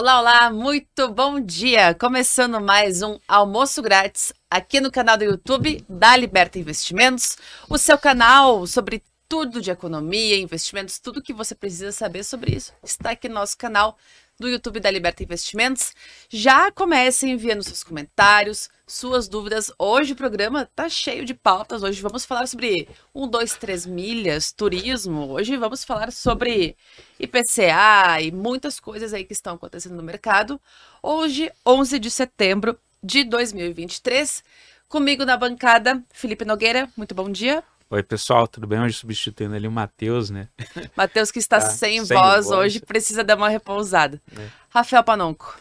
Olá, olá, muito bom dia! Começando mais um almoço grátis aqui no canal do YouTube da Liberta Investimentos, o seu canal sobre tudo de economia, investimentos, tudo que você precisa saber sobre isso está aqui no nosso canal do YouTube da Liberta Investimentos. Já comece enviando seus comentários, suas dúvidas. Hoje o programa tá cheio de pautas. Hoje vamos falar sobre 1, 2, 3 milhas, turismo. Hoje vamos falar sobre IPCA e muitas coisas aí que estão acontecendo no mercado. Hoje, 11 de setembro de 2023. Comigo na bancada, Felipe Nogueira. Muito bom dia. Oi, pessoal, tudo bem? Hoje substituindo ali o Matheus, né? Matheus que está Tá, sem, sem voz, voz. hoje, precisa dar uma repousada. É. Rafael Panonco,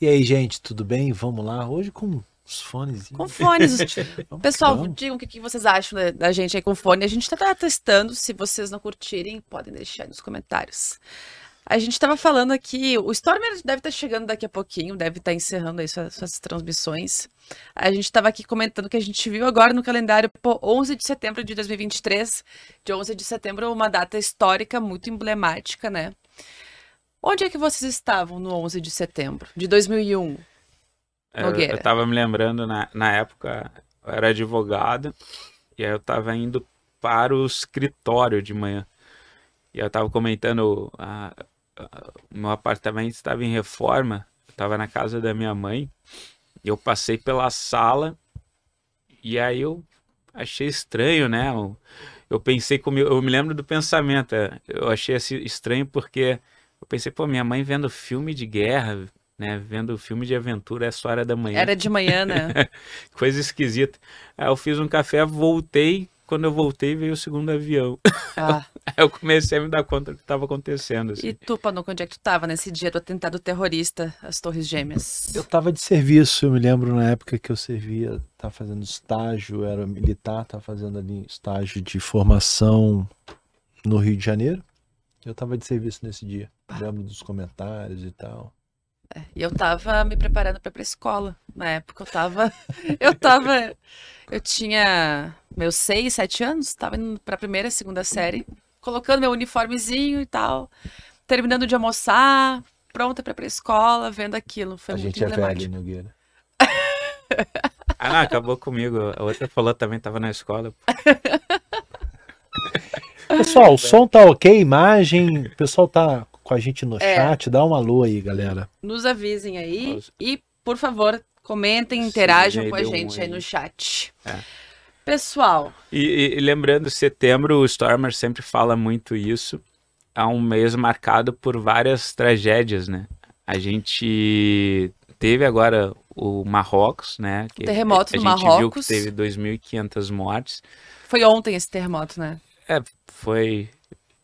E aí, gente, tudo bem? Vamos lá. Hoje com os fones. com fones. Pessoal, vamos. digam o que, que vocês acham da, da gente aí com fone. A gente tá testando. Se vocês não curtirem, podem deixar aí nos comentários. A gente estava falando aqui, o Stormer deve estar chegando daqui a pouquinho, deve estar encerrando aí suas, suas transmissões. A gente estava aqui comentando que a gente viu agora no calendário, pô, 11 de setembro de 2023. De 11 de setembro, uma data histórica muito emblemática, né? Onde é que vocês estavam no 11 de setembro de 2001? Eu, Nogueira. eu tava me lembrando, na, na época, eu era advogado, e aí eu tava indo para o escritório de manhã. E eu tava comentando, a- a- o meu apartamento estava em reforma, eu tava na casa da minha mãe, eu passei pela sala, e aí eu achei estranho, né? Eu, eu pensei comigo, eu me lembro do pensamento, é, eu achei assim, estranho porque eu pensei, pô, minha mãe vendo filme de guerra, né? Vendo filme de aventura essa hora da manhã. Era de manhã, né? Coisa esquisita. Aí eu fiz um café, voltei. Quando eu voltei, veio o segundo avião. Ah. Aí eu comecei a me dar conta do que estava acontecendo. assim. E tu, Panuco, onde é que tu tava nesse dia do atentado terrorista às Torres Gêmeas? Eu tava de serviço, eu me lembro na época que eu servia, tava fazendo estágio, era militar, tava fazendo ali estágio de formação no Rio de Janeiro. Eu tava de serviço nesse dia. Lembro dos comentários e tal. E eu tava me preparando pra ir pra escola. Na época eu tava. Eu tava. Eu tinha meus seis, sete anos, tava indo pra primeira, segunda série, colocando meu uniformezinho e tal, terminando de almoçar, pronta pra ir pra escola, vendo aquilo. Foi a muito gente é velho. Nogueira. Ah, não, acabou comigo. A outra falou também, estava na escola. Pessoal, o som tá ok, imagem. O pessoal tá com a gente no É. chat. Dá um alô aí, galera. Nos avisem aí Nossa. e, por favor, comentem, interajam com a deu um gente aí no chat. É. Pessoal, E, e- lembrando, setembro, o Stormer sempre fala muito isso. É um mês marcado por várias tragédias, né? A gente teve agora o Marrocos, né? Que terremoto a no gente viu que Marrocos. teve 2.500 mortes. foi ontem esse terremoto, né? É, foi.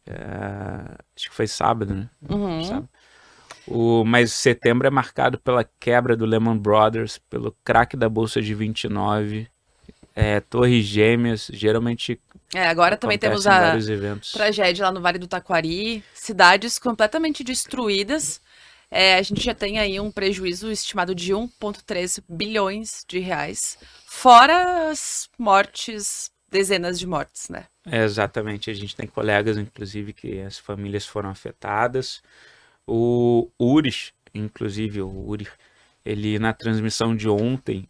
É, acho que foi sábado, né? Uhum. Sábado. O, mas setembro é marcado pela quebra do Lehman Brothers, pelo craque da Bolsa de 29, é, Torres Gêmeas, geralmente É, agora também temos a tragédia lá no Vale do Taquari, cidades completamente destruídas. É, a gente já tem aí um prejuízo estimado de 1,3 bilhões de reais, fora as mortes, dezenas de mortes, né? É, exatamente, a gente tem colegas, inclusive, que as famílias foram afetadas. O Uris, inclusive, o Uri, ele na transmissão de ontem,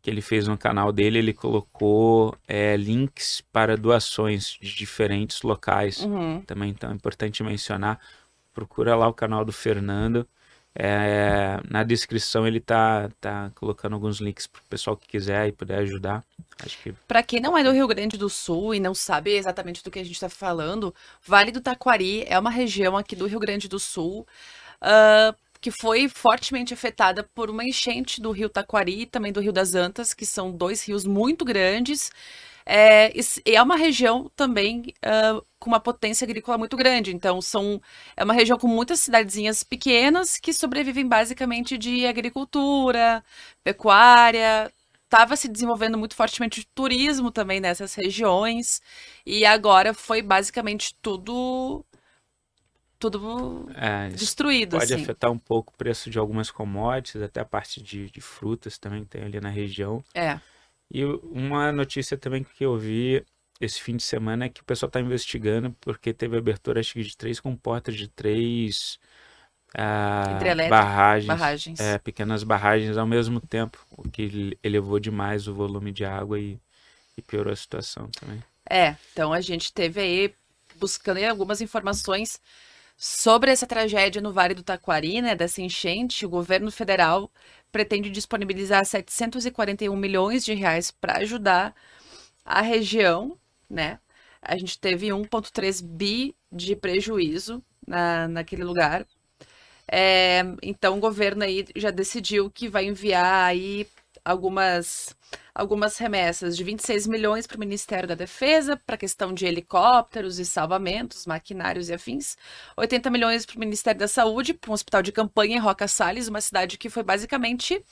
que ele fez no canal dele, ele colocou é, links para doações de diferentes locais. Uhum. também então é importante mencionar. Procura lá o canal do Fernando. É, na descrição ele tá, tá colocando alguns links para o pessoal que quiser e puder ajudar. Acho que Para quem não é do Rio Grande do Sul e não sabe exatamente do que a gente está falando, Vale do Taquari é uma região aqui do Rio Grande do Sul ah, que foi fortemente afetada por uma enchente do Rio Taquari e também do Rio das Antas, que são dois rios muito grandes. É, é uma região também ah, com uma potência agrícola muito grande. Então, são, é uma região com muitas cidadezinhas pequenas que sobrevivem basicamente de agricultura, pecuária, estava se desenvolvendo muito fortemente o turismo também nessas regiões e agora foi basicamente tudo tudo é, destruído pode assim. afetar um pouco o preço de algumas commodities, até a parte de, de frutas também que tem ali na região. É. E uma notícia também que eu vi esse fim de semana é que o pessoal está investigando porque teve abertura acho que de três comportas de três ah, barragens, barragens. é, pequenas barragens ao mesmo tempo, o que ele- elevou demais o volume de água e, e piorou a situação também. É, então a gente teve aí buscando algumas informações sobre essa tragédia no Vale do Taquari, né, dessa enchente. O governo federal pretende disponibilizar 741 milhões de reais para ajudar a região, né? A gente teve 1,3 bi de prejuízo na, naquele lugar. É, então o governo aí já decidiu que vai enviar aí algumas algumas remessas de 26 milhões para o Ministério da Defesa, para a questão de helicópteros e salvamentos, maquinários e afins. 80 milhões para o Ministério da Saúde, para um hospital de campanha em Roca Salles, uma cidade que foi basicamente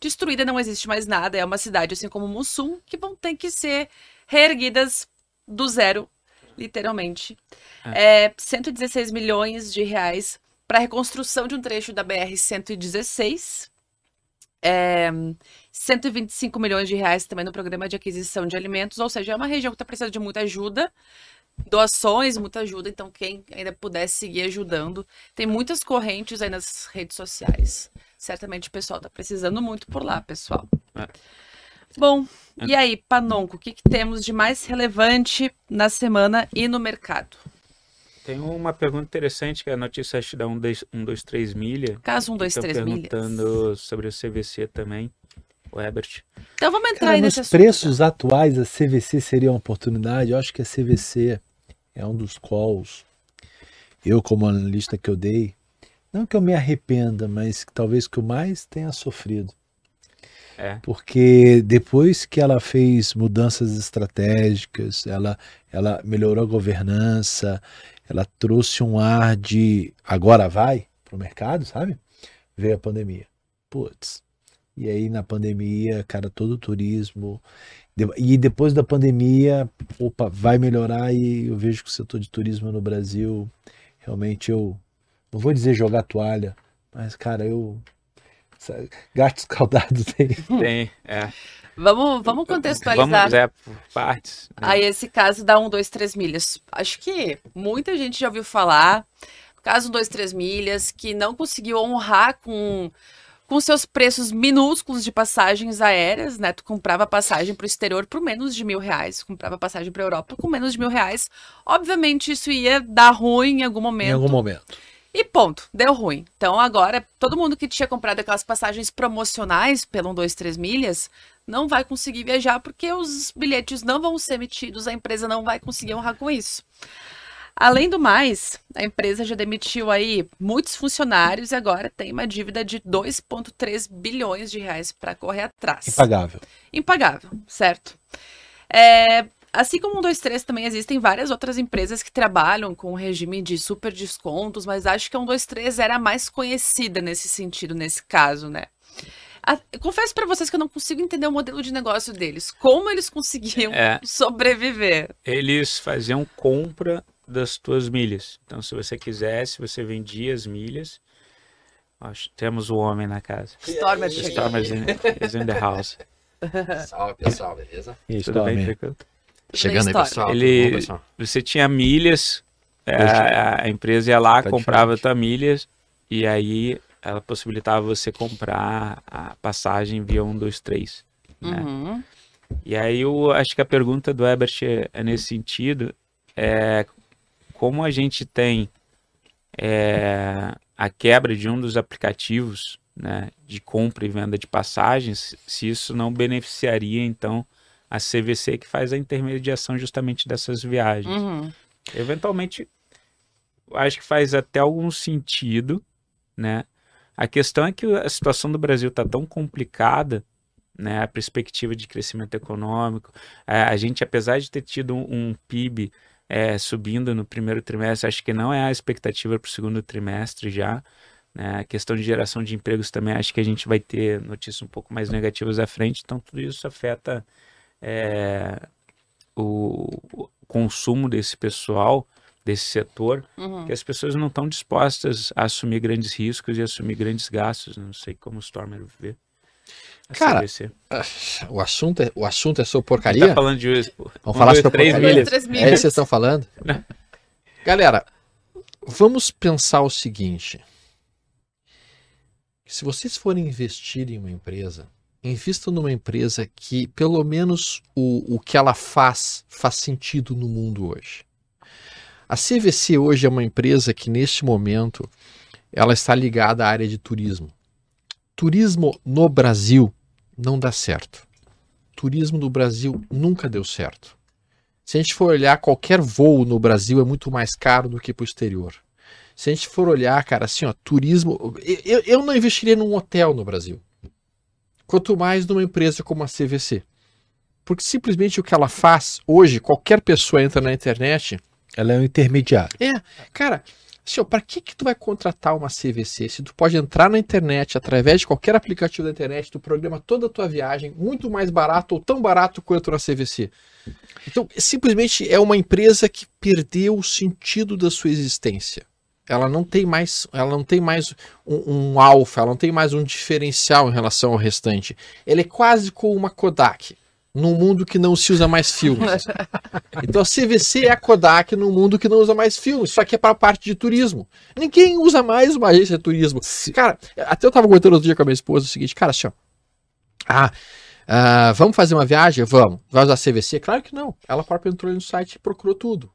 destruída, não existe mais nada. É uma cidade, assim como Mussum, que vão ter que ser reerguidas do zero, literalmente. É, 116 milhões de reais para a reconstrução de um trecho da BR-116. É, 125 milhões de reais também no programa de aquisição de alimentos, ou seja, é uma região que está precisando de muita ajuda, doações, muita ajuda, então quem ainda puder seguir ajudando. Tem muitas correntes aí nas redes sociais. Certamente o pessoal está precisando muito por lá, pessoal. É. Bom, e aí, Panonco, o que, que temos de mais relevante na semana e no mercado? Tem uma pergunta interessante que é a notícia acho da 123 milha. Caso 1, 2, Estão 3 milhas. perguntando sobre o CVC também, o Ebert. Então vamos entrar Cara, aí nos nesse assunto. preços atuais, a CVC seria uma oportunidade. Eu acho que a CVC é um dos calls. Eu, como analista que eu dei, não que eu me arrependa, mas que talvez que eu mais tenha sofrido. É. Porque depois que ela fez mudanças estratégicas, ela, ela melhorou a governança, ela trouxe um ar de agora vai para o mercado, sabe? Veio a pandemia. Putz. E aí na pandemia, cara, todo o turismo. E depois da pandemia, opa, vai melhorar e eu vejo que o setor de turismo no Brasil, realmente eu não vou dizer jogar toalha, mas cara, eu gatos escaldados tem. Tem, é. Vamos, vamos contextualizar. Vamos, é, por partes. né? Aí esse caso da 1, 2, 3 milhas. Acho que muita gente já ouviu falar. Caso 1, 2, 3 milhas, que não conseguiu honrar com, com seus preços minúsculos de passagens aéreas, né? Tu comprava passagem para o exterior por menos de mil reais, comprava passagem para a Europa com menos de mil reais. Obviamente isso ia dar ruim em algum momento. Em algum momento. E ponto, deu ruim. Então agora, todo mundo que tinha comprado aquelas passagens promocionais pelo 1, 2, 3 milhas, não vai conseguir viajar porque os bilhetes não vão ser emitidos, a empresa não vai conseguir honrar com isso. Além do mais, a empresa já demitiu aí muitos funcionários e agora tem uma dívida de 2,3 bilhões de reais para correr atrás Impagável. impagável, certo? É, assim como o 123 também existem várias outras empresas que trabalham com o regime de super descontos, mas acho que a 123 era a mais conhecida nesse sentido, nesse caso, né? A- confesso pra vocês que eu não consigo entender o modelo de negócio deles. Como eles conseguiam É. sobreviver? Eles faziam compra das tuas milhas. Então, se você quisesse, você vendia as milhas. Acho, temos o homem na casa. Stormer chegando. Stormer is in, is in the house. Salve, pessoal, beleza? E aí, Tudo bem, tranquilo? Chegando aí, pessoal. Ele- pessoal? Você tinha milhas, é, a, a empresa ia lá, Tá comprava diferente. tua milhas, e aí ela possibilitava você comprar a passagem via 1, 2, 3. né? Uhum. E aí eu acho que a pergunta do Ebert é, é nesse sentido, é como a gente tem é, a quebra de um dos aplicativos né, de compra e venda de passagens, se isso não beneficiaria então a CVC que faz a intermediação justamente dessas viagens. Uhum. Eventualmente, acho que faz até algum sentido, né? A questão é que a situação do Brasil está tão complicada, né? A perspectiva de crescimento econômico, a, a gente, apesar de ter tido um, um PIB é, subindo no primeiro trimestre, acho que não é a expectativa para o segundo trimestre já. Né? A questão de geração de empregos também, acho que a gente vai ter notícias um pouco mais negativas à frente, então tudo isso afeta é, o o consumo desse pessoal, desse setor, Uhum. que as pessoas não estão dispostas a assumir grandes riscos e assumir grandes gastos. Não sei como o Stormer vê. Cara, CVC. Ah, O assunto é, o assunto é sobre Ele porcaria? tá falando de um, Vamos falar sobre três porcaria? milhas. Três É milhas. isso que vocês estão falando? Galera, vamos pensar o seguinte. se vocês forem investir em uma empresa, invistam numa empresa que pelo menos o, o que ela faz faz sentido no mundo hoje. A CVC hoje é uma empresa que neste momento ela está ligada à área de turismo. Turismo no Brasil não dá certo. Turismo no Brasil nunca deu certo. Se a gente for olhar, qualquer voo no Brasil é muito mais caro do que para o exterior. Se a gente for olhar, cara, assim, ó, turismo. Eu, eu não investiria num hotel no Brasil. Quanto mais numa empresa como a CVC. Porque simplesmente o que ela faz hoje, qualquer pessoa entra na internet. Ela é um intermediário. É, cara, ó, para que que tu vai contratar uma CVC se tu pode entrar na internet através de qualquer aplicativo da internet, tu programa toda a tua viagem muito mais barato ou tão barato quanto na CVC. Então, simplesmente é uma empresa que perdeu o sentido da sua existência. Ela não tem mais, ela não tem mais um, um alfa, ela não tem mais um diferencial em relação ao restante. Ela é quase como uma Kodak num mundo que não se usa mais filmes. Então a CVC é a Kodak num mundo que não usa mais filmes, só que é para a parte de turismo. Ninguém usa mais uma agência de turismo. Cara, até eu tava comentando outro dia com a minha esposa o seguinte, cara, assim, ó, ah, ah, vamos fazer uma viagem? Vamos. Vai usar CVC? Claro que não. Ela própria entrou no site e procurou tudo.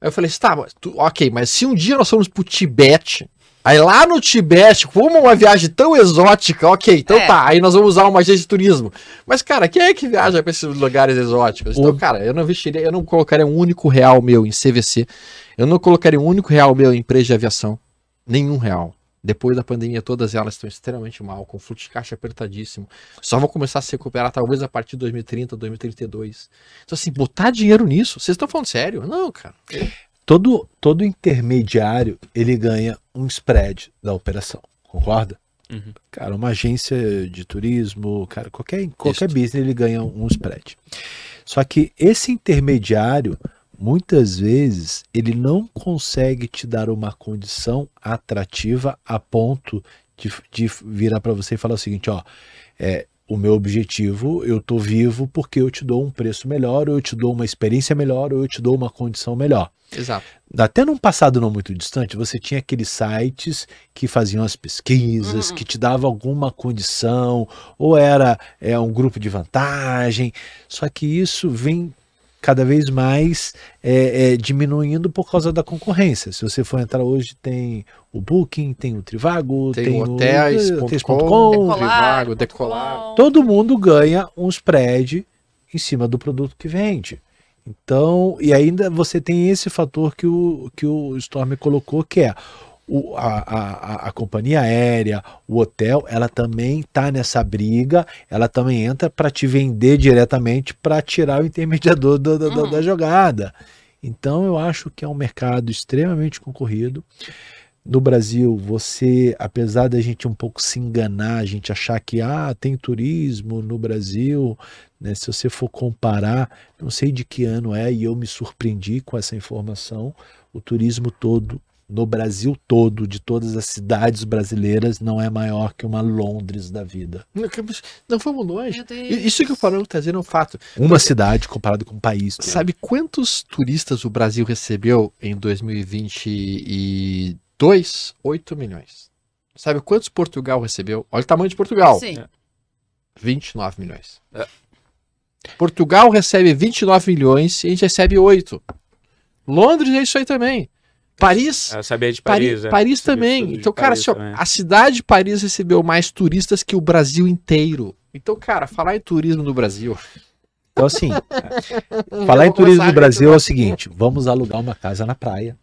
Aí eu falei assim, tá, mas tu- ok, mas se um dia nós formos pro Tibete, aí lá no Tibete, como uma viagem tão exótica, ok, então É. tá, aí nós vamos usar uma agência de turismo. Mas, cara, quem é que viaja pra esses lugares exóticos? Então, O- cara, eu não investiria, eu não colocaria um único real meu em CVC, eu não colocaria um único real meu em empresa de aviação, nenhum real. Depois da pandemia, todas elas estão extremamente mal, com fluxo de caixa apertadíssimo. Só vão começar a se recuperar talvez a partir de 2030, 2032. Então, assim, botar dinheiro nisso, vocês estão falando sério? Não, cara. Todo, todo intermediário ele ganha um spread da operação, concorda? Uhum. Cara, uma agência de turismo, cara, qualquer, qualquer business ele ganha um spread. Só que esse intermediário, muitas vezes, ele não consegue te dar uma condição atrativa a ponto de, de virar para você e falar o seguinte, ó, é, o meu objetivo, eu tô vivo porque eu te dou um preço melhor, ou eu te dou uma experiência melhor, ou eu te dou uma condição melhor. Exato. Até num passado não muito distante, você tinha aqueles sites que faziam as pesquisas, Uhum. que te davam alguma condição, ou era é, um grupo de vantagem. Só que isso vem cada vez mais é, é, diminuindo por causa da concorrência. Se você for entrar hoje, tem o Booking, tem o Trivago, Tem, tem, o hotéis.com, Trivago, Decolar. Todo mundo ganha um spread em cima do produto que vende. Então, e ainda você tem esse fator que o, que o Storm colocou, que é o- a, a, a- companhia aérea, o hotel, ela também está nessa briga, ela também entra para te vender diretamente para tirar o intermediador da, da- da- Uhum. da jogada. Então, eu acho que é um mercado extremamente concorrido. No Brasil, você, apesar da gente um pouco se enganar, a gente achar que ah, tem turismo no Brasil, né? Se você for comparar, não sei de que ano é, e eu me surpreendi com essa informação, o turismo todo no Brasil todo, de todas as cidades brasileiras, não é maior que uma Londres da vida. Não, vamos longe. Isso que eu falo trazendo um fato. Uma cidade comparado com um país. Sabe quantos turistas o Brasil recebeu em 2022? 8 milhões. Sabe quantos Portugal recebeu? Olha o tamanho de Portugal. Sim. 29 milhões. Portugal recebe 29 milhões e a gente recebe 8. Londres é isso aí também. Paris, Eu sabia de Paris, Paris. é. Paris também. Então, cara, Paris assim, ó, também. a cidade de Paris recebeu mais turistas que o Brasil inteiro. Então, cara, falar em turismo no Brasil. Então, assim, Falar em turismo no Brasil é reclamar. o seguinte: vamos alugar uma casa na praia.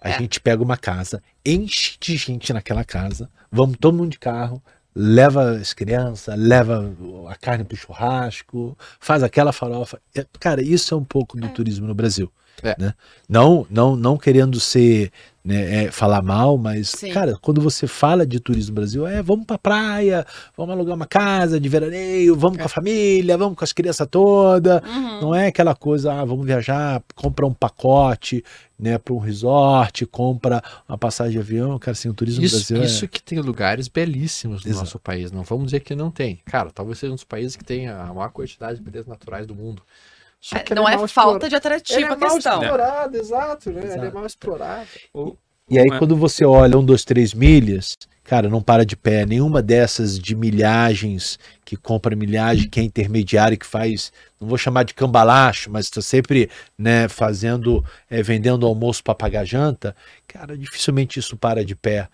A É. gente pega uma casa, enche de gente naquela casa, vamos todo mundo de carro, leva as crianças, leva a carne pro churrasco, faz aquela farofa. É, Cara, isso é um pouco do turismo no Brasil. É. Né? Não, não, não querendo ser né, é, falar mal, mas Sim. cara, quando você fala de turismo no Brasil, é vamos pra praia, vamos alugar uma casa de veraneio, vamos com a família, vamos com as crianças todas. Uhum. Não é aquela coisa, ah, vamos viajar, compra um pacote, né, para um resort, compra uma passagem de avião, cara, assim, o turismo Isso, Brasil é- isso que tem lugares belíssimos no Exato. nosso país. Não vamos dizer que não tem. Cara, talvez seja um dos países que tem a maior quantidade de belezas naturais do mundo. Só É, não é mal falta de explorado. atrativo Ele a é mal explorado, exato, né? Ele é Exato. mal explorado. E aí quando você olha um, dois, três milhas, cara, não para de pé. Nenhuma dessas de milhagens, que compra milhagem, que é intermediário, que faz, não vou chamar de cambalacho, mas está sempre né, fazendo, é, vendendo almoço para pagar janta, cara, dificilmente isso para de pé.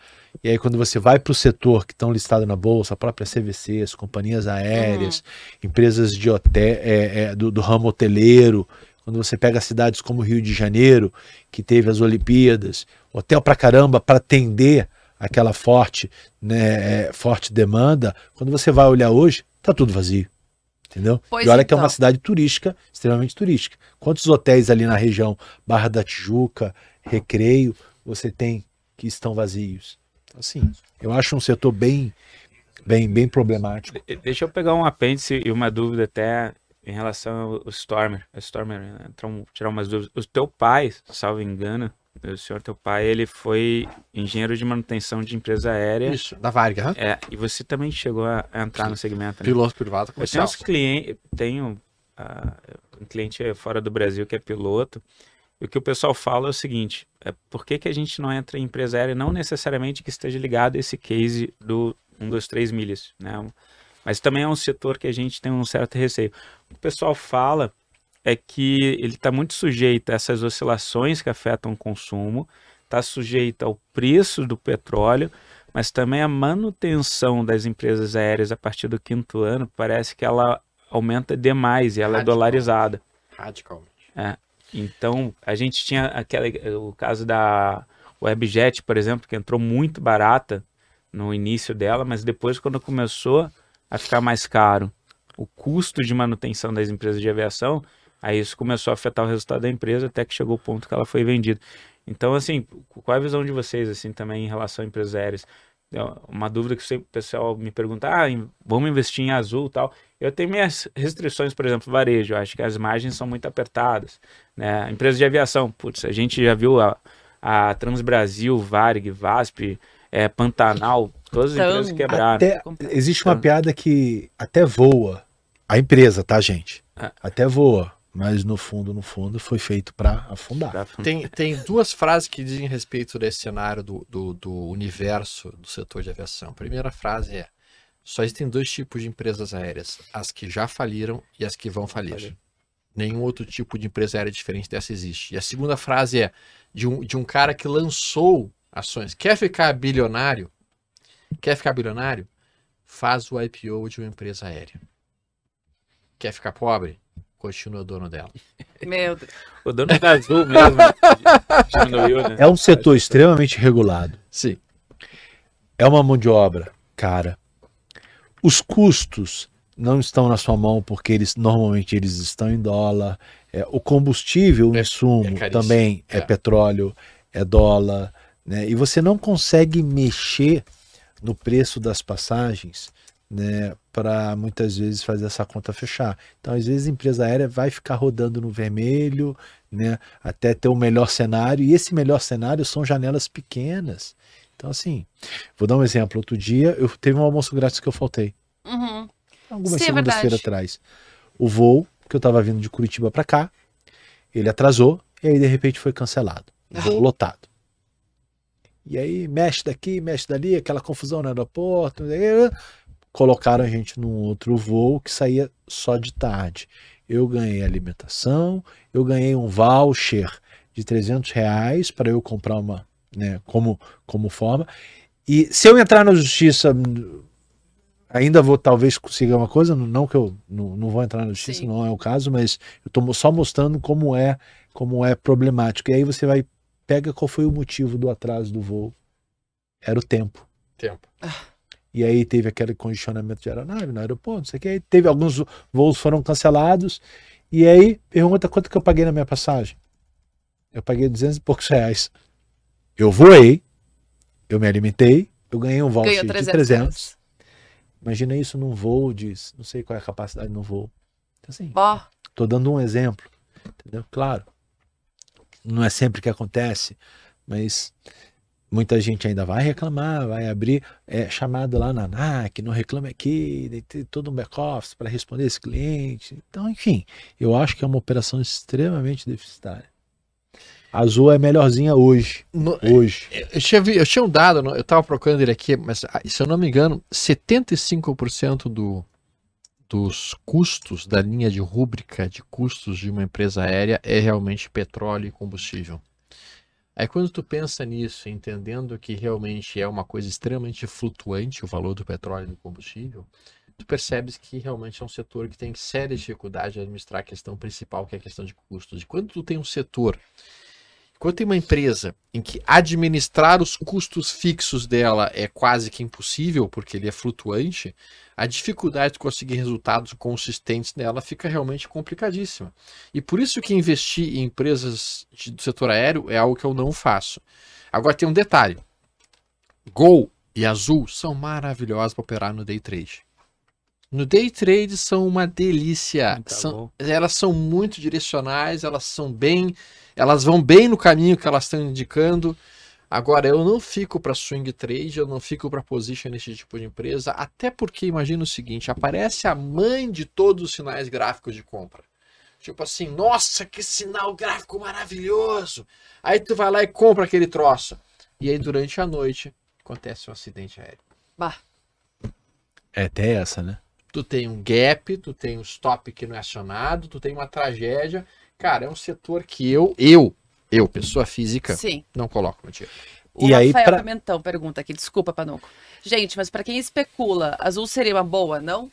E aí, quando você vai para o setor que estão listados na bolsa, a própria CVC, as companhias aéreas, empresas de hotel, é, é, do, do ramo hoteleiro, quando você pega cidades como Rio de Janeiro, que teve as Olimpíadas, hotel pra caramba para atender aquela forte, né, é, forte demanda, quando você vai olhar hoje, tá tudo vazio. Entendeu? Pois e olha que é uma então. cidade turística, extremamente turística. Quantos hotéis ali na região Barra da Tijuca, Recreio, você tem que estão vazios? Assim, eu acho um setor bem, bem, bem problemático. De- Deixa eu pegar um apêndice e uma dúvida até em relação ao Stormer. O Stormer, né, tirar umas dúvidas. O teu pai, salvo engano, o senhor teu pai, ele foi engenheiro de manutenção de empresa aérea. Isso, da Varga? É, e você também chegou a entrar no segmento, né? Piloto privado Eu tenho comercial. uns clientes, tenho ah, um cliente fora do Brasil que é piloto. E o que o pessoal fala é o seguinte: é por que, que a gente não entra em empresa aérea, não necessariamente que esteja ligado a esse case do 1, 2, 3 milhas, né? Mas também é um setor que a gente tem um certo receio. O que o pessoal fala é que ele está muito sujeito a essas oscilações que afetam o consumo, está sujeito ao preço do petróleo, mas também a manutenção das empresas aéreas a partir do quinto ano parece que ela aumenta demais e ela é Radical. dolarizada. Então, a gente tinha aquele, o caso da Webjet, por exemplo, que entrou muito barata no início dela, mas depois, quando começou a ficar mais caro o custo de manutenção das empresas de aviação, aí isso começou a afetar o resultado da empresa até que chegou o ponto que ela foi vendida. Então, assim, qual é a visão de vocês, assim, também em relação a empresas aéreas? É Uma dúvida que sempre o pessoal me pergunta, ah, vamos investir em azul e tal. Eu tenho minhas restrições, por exemplo, varejo, eu acho que as margens são muito apertadas, né? Empresas de aviação, putz, a gente já viu a, a Transbrasil, Varig, VASP, é, Pantanal, todas as Então, empresas quebraram. Até, existe uma piada que até voa. A empresa, tá, gente? É. Até voa. Mas no fundo, no fundo, foi feito para afundar. Tem, tem duas frases que dizem respeito desse cenário do, do, do universo do setor de aviação. A primeira frase é: só existem dois tipos de empresas aéreas, as que já faliram e as que vão falir. Falir. Nenhum outro tipo de empresa aérea diferente dessa existe. E a segunda frase é de um, de um cara que lançou ações. Quer ficar bilionário? Quer ficar bilionário? Faz o IPO de uma empresa aérea. Quer ficar pobre? Continua dono dela. Meu Deus. O dono da Azul mesmo diminuiu, né? É um setor extremamente regulado. Sim. É uma mão de obra cara. Os custos não estão na sua mão porque eles normalmente eles estão em dólar. É, o combustível, o É- insumo é também é, É. petróleo, é dólar, né? E você não consegue mexer no preço das passagens, né? Para muitas vezes fazer essa conta fechar. Então, às vezes a empresa aérea vai ficar rodando no vermelho, né? Até ter o melhor cenário. E esse melhor cenário são janelas pequenas. Então, assim, vou dar um exemplo. Outro dia eu teve um almoço grátis que eu faltei. Uhum. Algumas é segundas-feira verdade. atrás. O voo, que eu estava vindo de Curitiba para cá, ele atrasou e aí de repente foi cancelado. O voo lotado. E aí mexe daqui, mexe dali, aquela confusão no aeroporto. Colocaram a gente num outro voo que saía só de tarde. Eu ganhei alimentação, eu ganhei um voucher de 300 reais para eu comprar uma, né, como, como forma. E se eu entrar na justiça, ainda vou talvez conseguir uma coisa, não que eu não, não vou entrar na justiça, Sim. não é o caso, mas eu estou só mostrando como é, como é problemático. E aí você vai, pega qual foi o motivo do atraso do voo. Era o tempo. Tempo. E aí teve aquele condicionamento de aeronave no aeroporto, não sei o que. Aí teve alguns voos foram cancelados. E aí, pergunta quanto que eu paguei na minha passagem. Eu paguei 200 e poucos reais. Eu voei, eu me alimentei, eu ganhei um voucher Ganhou de 300. 300. reais. Imagina isso num voo de, não sei qual é a capacidade no voo. Então, assim, Ó, Tô dando um exemplo, entendeu? Claro, não é sempre que acontece, mas muita gente ainda vai reclamar, vai abrir é, chamado lá na ANAC, não reclame aqui, tem todo um back-office para responder esse cliente. Então, enfim, eu acho que é uma operação extremamente deficitária. A Azul é melhorzinha hoje. No- Hoje. eu, tinha, vi- eu tinha um dado, eu tava procurando ele aqui, mas ah, se eu não me engano, 75% do, dos custos da linha de rúbrica de custos de uma empresa aérea é realmente petróleo e combustível. Aí quando tu pensa nisso, entendendo que realmente é uma coisa extremamente flutuante o valor do petróleo e do combustível, tu percebes que realmente é um setor que tem séria dificuldade de administrar a questão principal, que é a questão de custos. E quando tu tem um setor, quando tem uma empresa em que administrar os custos fixos dela é quase que impossível, porque ele é flutuante, a dificuldade de conseguir resultados consistentes nela fica realmente complicadíssima. E por isso que investir em empresas do setor aéreo é algo que eu não faço. Agora tem um detalhe. Gol e Azul são maravilhosos para operar no day trade. No day trade são uma delícia. Tá São- elas são muito direcionais, elas são bem, elas vão bem no caminho que elas estão indicando. Agora, eu não fico para swing trade, eu não fico para position nesse tipo de empresa, até porque imagina o seguinte, aparece a mãe de todos os sinais gráficos de compra. Tipo assim, nossa, que sinal gráfico maravilhoso. Aí tu vai lá e compra aquele troço. E aí durante a noite acontece um acidente aéreo. Bah, É até essa, né? Tu tem um gap, tu tem um stop que não é acionado, tu tem uma tragédia. Cara, é um setor que eu, eu, eu, pessoa física, sim. não coloco no dinheiro. O E aí, Rafael pra- Pimentão pergunta aqui, desculpa, Panuco. Gente, mas pra quem especula, azul seria uma boa, não?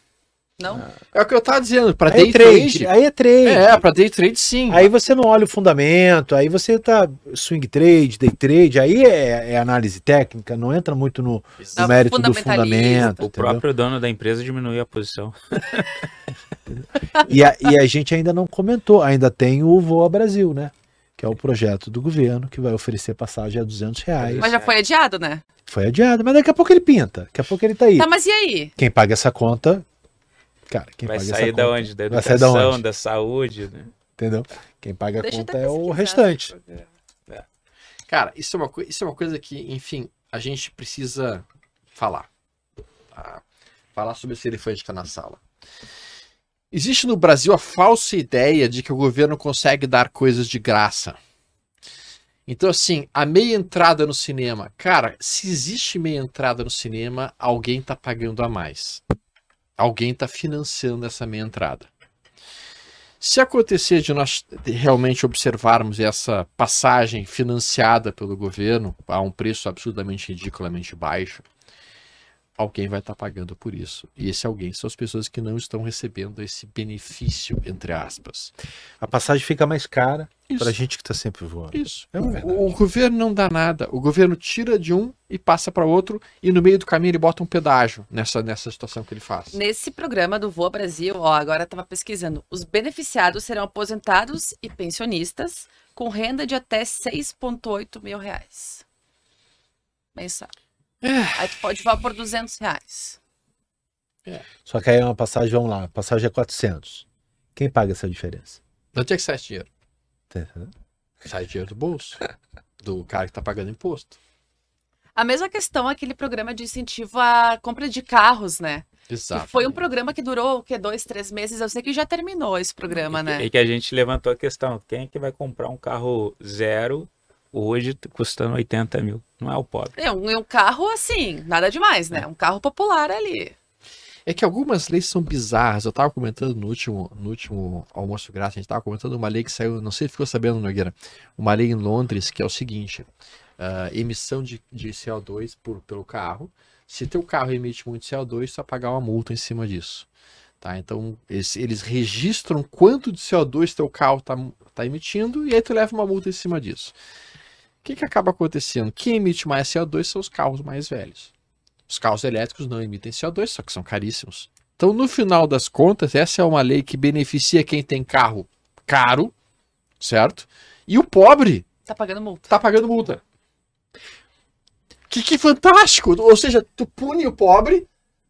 Não? É o que eu tava dizendo, para Aí day é trade. trade. Aí é trade. É, para day trade sim. Aí você não olha o fundamento, aí você tá swing trade, day trade, aí é, é análise técnica, não entra muito no, no mérito do fundamento. O entendeu? próprio dono da empresa diminuiu a posição. E, a, e a gente ainda não comentou, ainda tem o Voa Brasil, né? Que é o projeto do governo que vai oferecer passagem a 200 reais. Mas já foi adiado, né? Foi adiado, mas daqui a pouco ele pinta, daqui a pouco ele tá aí. Tá, mas e aí? Quem paga essa conta, cara, quem Vai paga sair da onde? Da Vai sair da educação, onde? da saúde. Né? entendeu? Quem paga a Deixa conta é o restante. Cara, isso é, uma, isso é uma coisa que, enfim, a gente precisa falar. tá? Falar sobre esse elefante que tá na sala. Existe no Brasil a falsa ideia de que o governo consegue dar coisas de graça. Então, assim, a meia entrada no cinema. Cara, se existe meia entrada no cinema, alguém tá pagando a mais. Alguém tá financiando essa meia entrada. Se acontecer de nós realmente observarmos essa passagem financiada pelo governo a um preço absurdamente ridiculamente baixo, alguém vai estar pagando por isso. E esse alguém são as pessoas que não estão recebendo esse benefício, entre aspas. A passagem fica mais cara Isso. pra gente que tá sempre voando. Isso. É o, o governo não dá nada. O governo tira de um e passa para outro, e no meio do caminho ele bota um pedágio nessa, nessa situação que ele faz. Nesse programa do Voa Brasil, ó, agora eu tava pesquisando. Os beneficiados serão aposentados e pensionistas com renda de até 6,8 mil reais. Mensal. Aí tu pode voar por 200 reais. Só que aí é uma passagem, vamos lá, a passagem é 400. Quem paga essa diferença? Onde é que sai esse dinheiro? Entendendo? Sai dinheiro do bolso. Do cara que tá pagando imposto. A mesma questão é aquele programa de incentivo à compra de carros, né? Que Exato. foi um programa que durou, o quê? Dois, três meses? Eu sei que já terminou esse programa, né? E que a gente levantou a questão: quem é que vai comprar um carro zero hoje custando 80 mil? Não é o pobre. É um, é um carro assim, nada demais, né? Um carro popular ali. É que algumas leis são bizarras. Eu tava comentando no último, no último almoço grátis, a gente tava comentando uma lei que saiu, não sei se ficou sabendo, Nogueira, uma lei em Londres que é o seguinte: ah, emissão de, de CO2 por, pelo carro. Se teu carro emite muito CO2, tu vai pagar uma multa em cima disso. Tá? Então, eles, eles registram quanto de CO2 teu carro tá, tá emitindo e aí tu leva uma multa em cima disso. O que, que acaba acontecendo? Quem emite mais CO2 são os carros mais velhos. Os carros elétricos não emitem CO2, só que são caríssimos. Então, no final das contas, essa é uma lei que beneficia quem tem carro caro, certo? E o pobre Tá pagando multa. tá pagando multa. Que, que fantástico! Ou seja, tu pune o pobre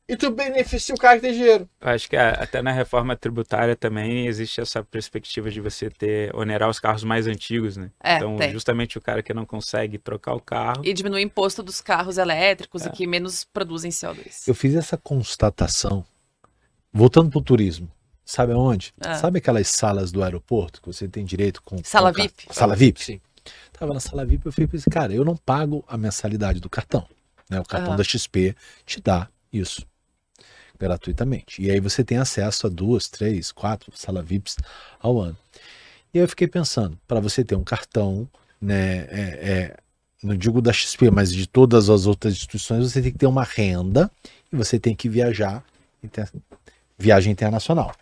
e tu beneficia o cara que tem dinheiro. Eu acho que até na reforma tributária também existe essa perspectiva de você ter onerar os carros mais antigos, né? É, então, tem. justamente o cara que não consegue trocar o carro. E diminuir o imposto dos carros elétricos É. e que menos produzem CO2. Eu fiz essa constatação, voltando pro turismo. Sabe aonde? Ah. Sabe aquelas salas do aeroporto que você tem direito com. Sala com VIP. Sala VIP? Sim. Tava na sala VIP, eu falei pra ele, cara, eu não pago a mensalidade do cartão. Né? O cartão da XP te dá isso gratuitamente. E aí você tem acesso a duas, três, quatro sala VIPs ao ano. E aí eu fiquei pensando, para você ter um cartão, né, é, é, não digo da XP, mas de todas as outras instituições, você tem que ter uma renda e você tem que viajar, inter- viagem internacional.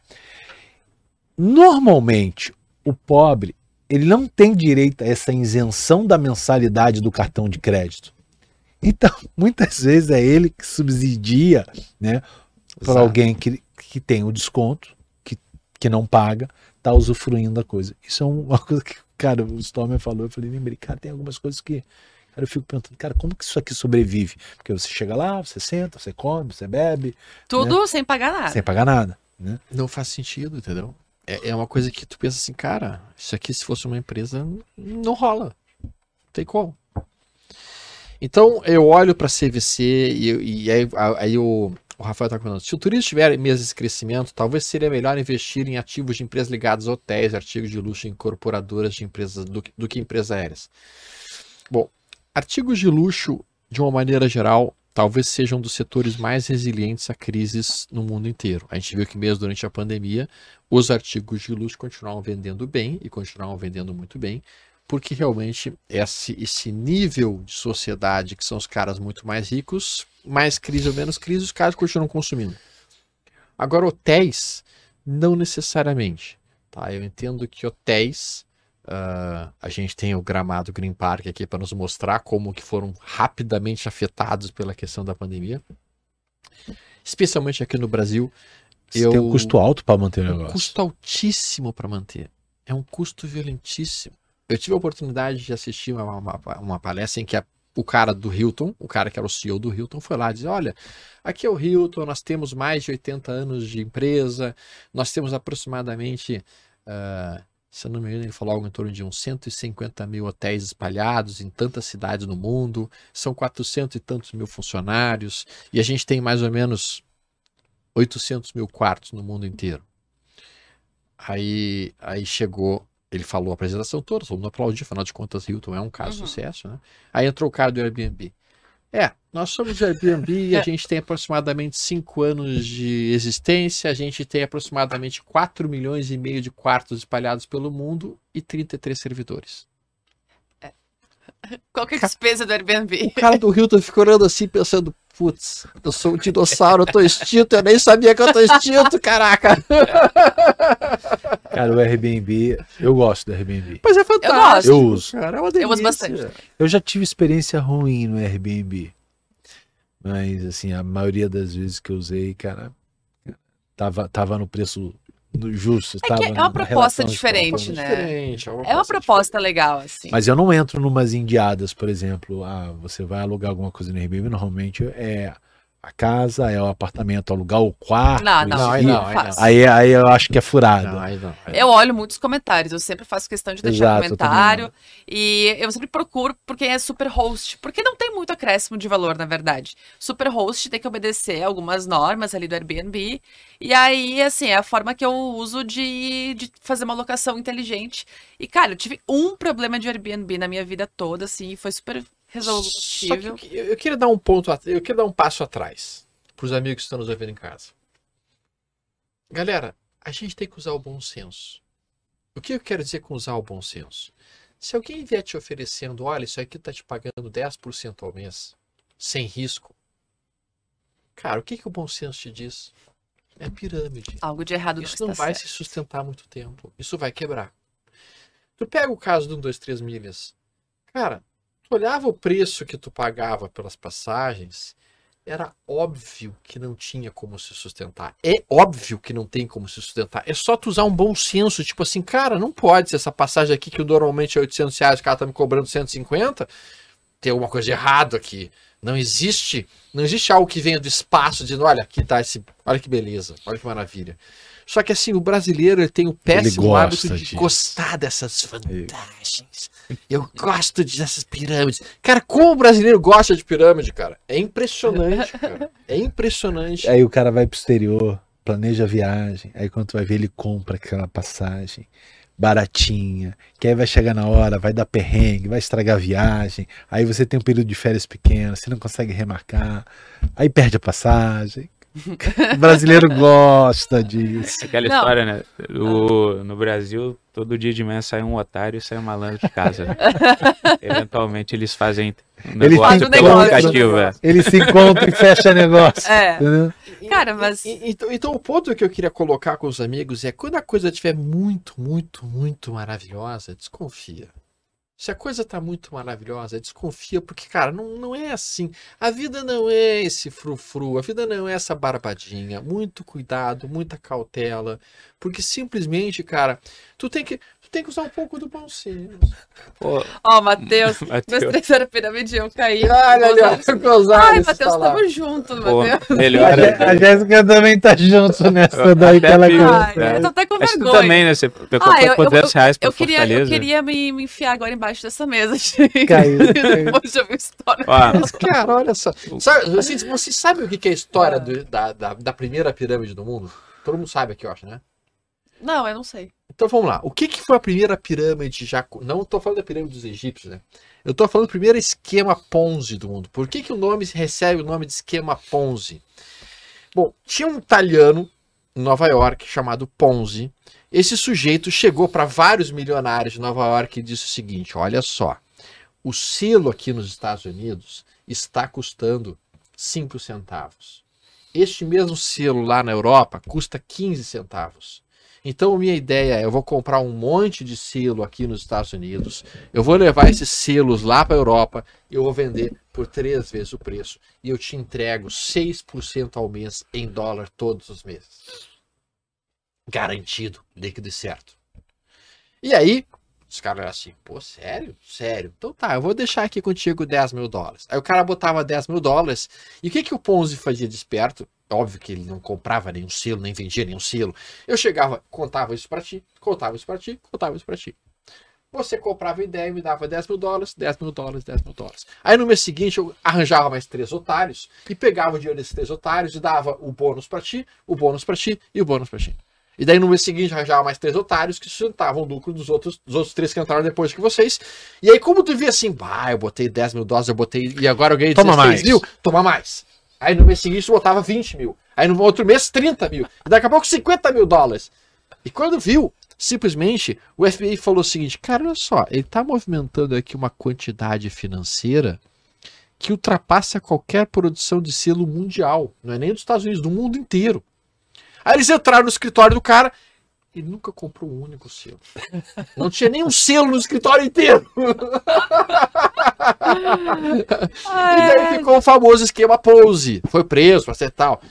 Normalmente, o pobre, ele não tem direito a essa isenção da mensalidade do cartão de crédito. Então, muitas vezes é ele que subsidia, né, para alguém que, que tem o desconto, que, que não paga, tá usufruindo da coisa. Isso é uma coisa que, cara, o Stormer falou, eu falei, lembrei, cara, tem algumas coisas que, cara, eu fico pensando, cara, como que isso aqui sobrevive? Porque você chega lá, você senta, você come, você bebe, Tudo sem pagar nada. sem pagar nada, né? Não faz sentido, entendeu? É, é uma coisa que tu pensa assim, cara, isso aqui se fosse uma empresa, não rola. Não tem como. Então eu olho para CVC e, e aí, a- aí o, o Rafael está falando, se o turismo tiver meses de crescimento, talvez seria melhor investir em ativos de empresas ligadas a hotéis, artigos de luxo incorporadoras de empresas do, que- do que empresas aéreas. Bom, artigos de luxo, de uma maneira geral, talvez sejam um dos setores mais resilientes a crises no mundo inteiro. A gente viu que mesmo durante a pandemia, os artigos de luxo continuaram vendendo bem e continuaram vendendo muito bem, porque realmente esse, esse nível de sociedade, que são os caras muito mais ricos, mais crise ou menos crise, os caras continuam consumindo. Agora, hotéis, não necessariamente. Tá? Eu entendo que hotéis, ah, a gente tem o Gramado Green Park aqui para nos mostrar como que foram rapidamente afetados pela questão da pandemia. Especialmente aqui no Brasil, Você Eu- tem um custo alto para manter o é um negócio. custo altíssimo para manter. É um custo violentíssimo. Eu tive a oportunidade de assistir uma, uma, uma palestra em que a- o cara do Hilton, o cara que era o CEO do Hilton, foi lá dizer: Olha, aqui é o Hilton, nós temos mais de 80 anos de empresa, nós temos aproximadamente. ah, se eu não me engano, ele falou algo em torno de uns 150 mil hotéis espalhados em tantas cidades no mundo, são 400 e tantos mil funcionários, e a gente tem mais ou menos 800 mil quartos no mundo inteiro. Aí, aí chegou, ele falou a apresentação toda, todo mundo aplaudiu, afinal de contas, Hilton é um caso de Uhum. sucesso, né? Aí entrou o cara do Airbnb. É, nós somos o Airbnb e a gente tem aproximadamente 5 anos de existência, a gente tem aproximadamente 4 milhões e meio de quartos espalhados pelo mundo e 33 servidores. Qual que é a despesa do Airbnb? O cara do Hilton ficou olhando assim, pensando, putz, eu sou um dinossauro, eu tô extinto, eu nem sabia que eu tô extinto, caraca. Cara, o Airbnb, eu gosto do Airbnb. Mas é fantástico. Eu uso. Cara, é uma Eu uso delícia. bastante. Eu já tive experiência ruim no Airbnb. Mas, assim, a maioria das vezes que eu usei, cara, tava, tava no preço no justo. É tava que é uma proposta diferente, né? Diferente, É uma proposta legal, assim. Mas eu não entro numas indiadas, por exemplo. Ah, você vai alugar alguma coisa no Airbnb, normalmente é a casa, é o apartamento, alugar o quarto. Não, não, aí não, aí faço. Aí, aí eu acho que é furado. Não, aí não. aí Eu olho muitos comentários, eu sempre faço questão de deixar Exato, eu comentário. E eu sempre procuro por quem é super host, porque não tem muito acréscimo de valor, na verdade. Super host tem que obedecer algumas normas ali do Airbnb. E aí, assim, é a forma que eu uso de, de fazer uma locação inteligente. E, cara, eu tive um problema de Airbnb na minha vida toda, assim, e foi super Só resolvível. que eu eu queria dar um ponto, eu queria dar um passo atrás para os amigos que estão nos ouvindo em casa. Galera, a gente tem que usar o bom senso. O que eu quero dizer com usar o bom senso? Se alguém vier te oferecendo, olha, isso aqui tá te pagando 10% ao mês, sem risco. Cara, o que, que o bom senso te diz? É pirâmide. Algo de errado Isso não não está vai certo. se sustentar muito tempo. Isso vai quebrar. Tu pega o caso do 1, 2, 3 milhas. Cara, tu olhava o preço que tu pagava pelas passagens, era óbvio que não tinha como se sustentar. É óbvio que não tem como se sustentar. É só tu usar um bom senso, tipo assim, cara, não pode ser essa passagem aqui que normalmente é 800 reais, o cara tá me cobrando 150. Tem alguma coisa de errado aqui. Não existe, não existe algo que venha do espaço dizendo, olha, aqui tá esse, olha que beleza, olha que maravilha. Só que assim, o brasileiro ele tem o péssimo hábito de disso. gostar dessas vantagens. Eu gosto de- dessas pirâmides. Cara, como o brasileiro gosta de pirâmide, cara? É impressionante, cara. É impressionante. Aí o cara vai pro exterior, planeja a viagem, aí quando tu vai ver, ele compra aquela passagem. baratinha, que aí vai chegar na hora, vai dar perrengue, vai estragar a viagem, aí você tem um período de férias pequeno, você não consegue remarcar, aí perde a passagem. O brasileiro gosta disso. Aquela Não. história, né? O, no Brasil, todo dia de manhã sai um otário e sai um malandro de casa. né? Eventualmente eles fazem um Eles negócio fazem um pelo negócio. aplicativo. É. Ele se encontra e fecha negócio. É. entendeu? Cara, mas- E- e- Então, então o ponto que eu queria colocar com os amigos é quando a coisa estiver muito, muito, muito maravilhosa, desconfia. Se a coisa tá muito maravilhosa, desconfia, porque, cara, não, não é assim. A vida não é esse frufru, a vida não é essa barbadinha. Muito cuidado, muita cautela, porque simplesmente, cara, tu tem que, tem que usar um pouco do bom senso. Ó, Matheus, Mateus, meus três era pirâmide, eu caí. Olha. Gonzalo, Ai, Matheus, tamo junto, Matheus. melhor. A, a Jéssica também tá junto nessa daí que ela. Ai, eu tô até com Acho vergonha. também, né? Você pegou Ah, eu- por 200 reais pra Eu queria, eu Fortaleza. queria me, me enfiar agora embaixo dessa mesa, gente. Caiu. Depois de ouvir história. Ó, Mas, cara, olha só. Sabe, vocês, vocês sabem o que que é a história do- da, da, da primeira pirâmide do mundo? Todo mundo sabe aqui, eu acho, né? Não, eu não sei. Então vamos lá. O que, que foi a primeira pirâmide já. Não estou falando da pirâmide dos egípcios, né? Eu estou falando do primeiro esquema Ponzi do mundo. Por que, que o nome recebe o nome de esquema Ponzi? Bom, tinha um italiano em Nova York chamado Ponzi. Esse sujeito chegou para vários milionários de Nova York e disse o seguinte: olha só, o selo aqui nos Estados Unidos está custando 5 centavos. Este mesmo selo lá na Europa custa 15 centavos. Então, minha ideia é: eu vou comprar um monte de selo aqui nos Estados Unidos, eu vou levar esses selos lá para a Europa, eu vou vender por três vezes o preço e eu te entrego 6% ao mês em dólar todos os meses. Garantido, líquido e certo. E aí, os caras eram assim: pô, sério? Sério? Então tá, eu vou deixar aqui contigo 10 mil dólares. Aí o cara botava 10 mil dólares e o que, que o Ponzi fazia de esperto? Óbvio que ele não comprava nenhum selo, nem vendia nenhum selo. Eu chegava, contava isso pra ti, contava isso pra ti, contava isso pra ti. Você comprava ideia e me dava 10 mil dólares, 10 mil dólares, 10 mil dólares. Aí no mês seguinte eu arranjava mais três otários e pegava o dinheiro desses três otários e dava o bônus pra ti, o bônus pra ti e o bônus pra ti. E daí no mês seguinte arranjava mais três otários que sustentavam o lucro dos outros, dos outros três que entraram depois que vocês. E aí, como tu via assim, bah, eu botei 10 mil dólares, eu botei. E agora eu ganhei Toma 16 mais. mil, toma mais. Aí no mês seguinte botava 20 mil. Aí no outro mês 30 mil. E daqui a pouco 50 mil dólares. E quando viu, simplesmente o FBI falou o seguinte: cara, olha só, ele tá movimentando aqui uma quantidade financeira que ultrapassa qualquer produção de selo mundial. Não é nem dos Estados Unidos, do mundo inteiro. Aí eles entraram no escritório do cara e nunca comprou um único selo. Não tinha nenhum selo no escritório inteiro. E daí ficou o famoso esquema Pose. Foi preso, pra ser tal.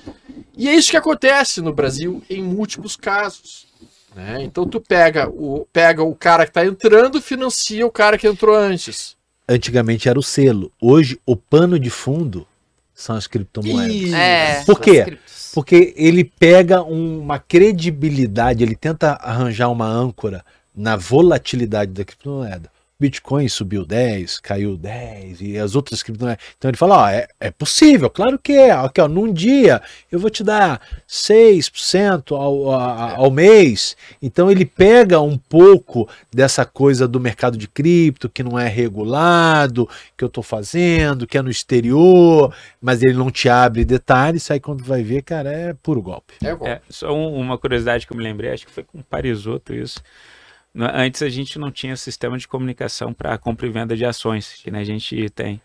E é isso que acontece no Brasil em múltiplos casos. né? Então tu pega o, pega o cara que tá entrando, financia o cara que entrou antes. Antigamente era o selo. Hoje, o pano de fundo são as criptomoedas. Isso. É. Por quê? Porque ele pega uma credibilidade, ele tenta arranjar uma âncora na volatilidade da criptomoeda. Bitcoin subiu 10, caiu 10 e as outras criptomoedas. Então ele fala: ó, é, é possível, claro que é. Aqui, ó, num dia eu vou te dar 6% ao, a- ao mês. Então ele pega um pouco dessa coisa do mercado de cripto que não é regulado, que eu estou fazendo, que é no exterior, mas ele não te abre detalhes. Aí quando vai ver, cara, é puro golpe. É igual. É, só um- uma curiosidade que eu me lembrei, acho que foi com o Parisoto isso. Antes a gente não tinha sistema de comunicação para compra e venda de ações, que né, a gente tem.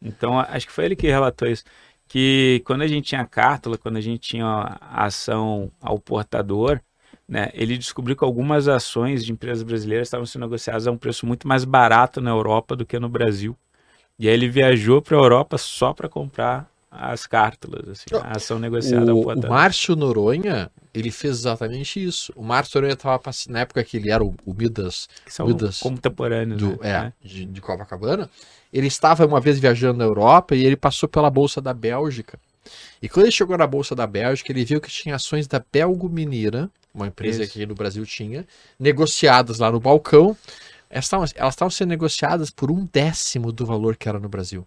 Então acho que foi ele que relatou isso. Que quando a gente tinha cártula, quando a gente tinha a ação ao portador, né, ele descobriu que algumas ações de empresas brasileiras estavam sendo negociadas a um preço muito mais barato na Europa do que no Brasil. E aí ele viajou para a Europa só para comprar as cártulas, assim, a ação negociada ao O, o portador. Márcio Noronha, ele fez exatamente isso. O Márcio Noronha estava na época que ele era o, o Midas que são Midas contemporâneos. do, né? é, de, de Copacabana, ele estava uma vez viajando na Europa e ele passou pela Bolsa da Bélgica. E quando ele chegou na Bolsa da Bélgica, ele viu que tinha ações da Belgo Mineira, uma empresa Isso. que no Brasil tinha, negociadas lá no balcão. Elas estavam sendo negociadas por um décimo do valor que era no Brasil.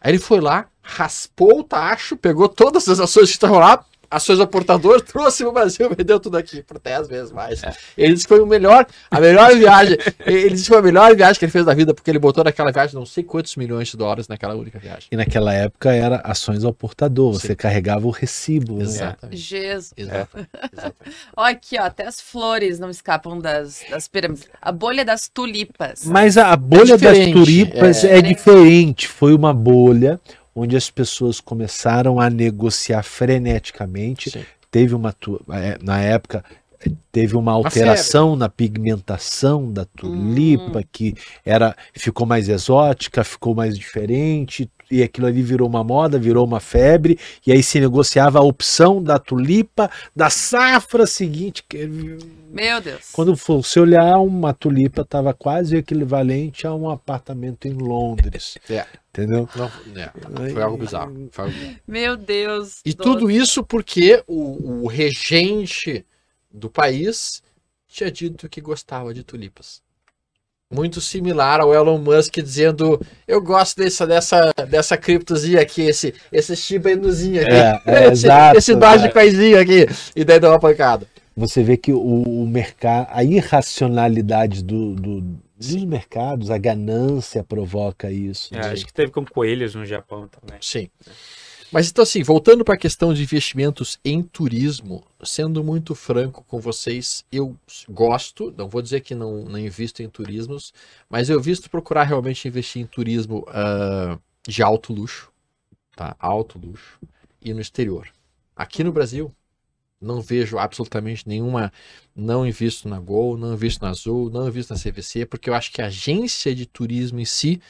Aí ele foi lá, raspou o tacho, pegou todas as ações que estavam lá, ações ao portador, trouxe pro Brasil, vendeu tudo aqui por 10 vezes mais. É. Ele disse que foi o melhor, a melhor viagem. Ele disse que foi a melhor viagem que ele fez da vida, porque ele botou naquela viagem não sei quantos milhões de dólares naquela única viagem. E naquela época era ações ao portador, você Sim. carregava o recibo. né? Exatamente. Jesus. Exatamente. Exatamente. Olha aqui, ó, até as flores não escapam das, das pirâmides. A bolha das tulipas. Mas a, a bolha das diferente, tulipas é. é. diferente. Foi uma bolha onde as pessoas começaram a negociar freneticamente. Sim. Teve uma é, na época eh, teve uma alteração na pigmentação da tulipa que era ficou mais exótica, ficou mais diferente e aquilo ali virou uma moda, virou uma febre e aí se negociava a opção da tulipa da safra seguinte. que- Meu Deus. quando você olhar, uma tulipa estava quase equivalente a um apartamento em Londres. É. Entendeu? Não, é, foi algo bizarro. Foi algo bizarro. Meu Deus. E do- tudo isso porque o, o regente do país tinha dito que gostava de tulipas. Muito similar ao Elon Musk dizendo: Eu gosto dessa, dessa, dessa criptozinha aqui, esse, esse Shiba Inuzinho aqui. É, é, esse, exato, esse Dogecoinzinho aqui. E daí deu uma pancada. Você vê que o, o mercado, a irracionalidade do, do- dos mercados, a ganância provoca isso. É, né? acho que teve com coelhos no Japão também. Sim. Mas então, assim, voltando para a questão de investimentos em turismo, sendo muito franco com vocês, eu gosto, não vou dizer que não, não invisto em turismos, mas eu visto procurar realmente investir em turismo ah, de alto luxo, tá? Alto luxo, e no exterior. Aqui no Brasil, não vejo absolutamente nenhuma, não invisto na Gol, não invisto na Azul, não invisto na CVC, porque eu acho que a agência de turismo em si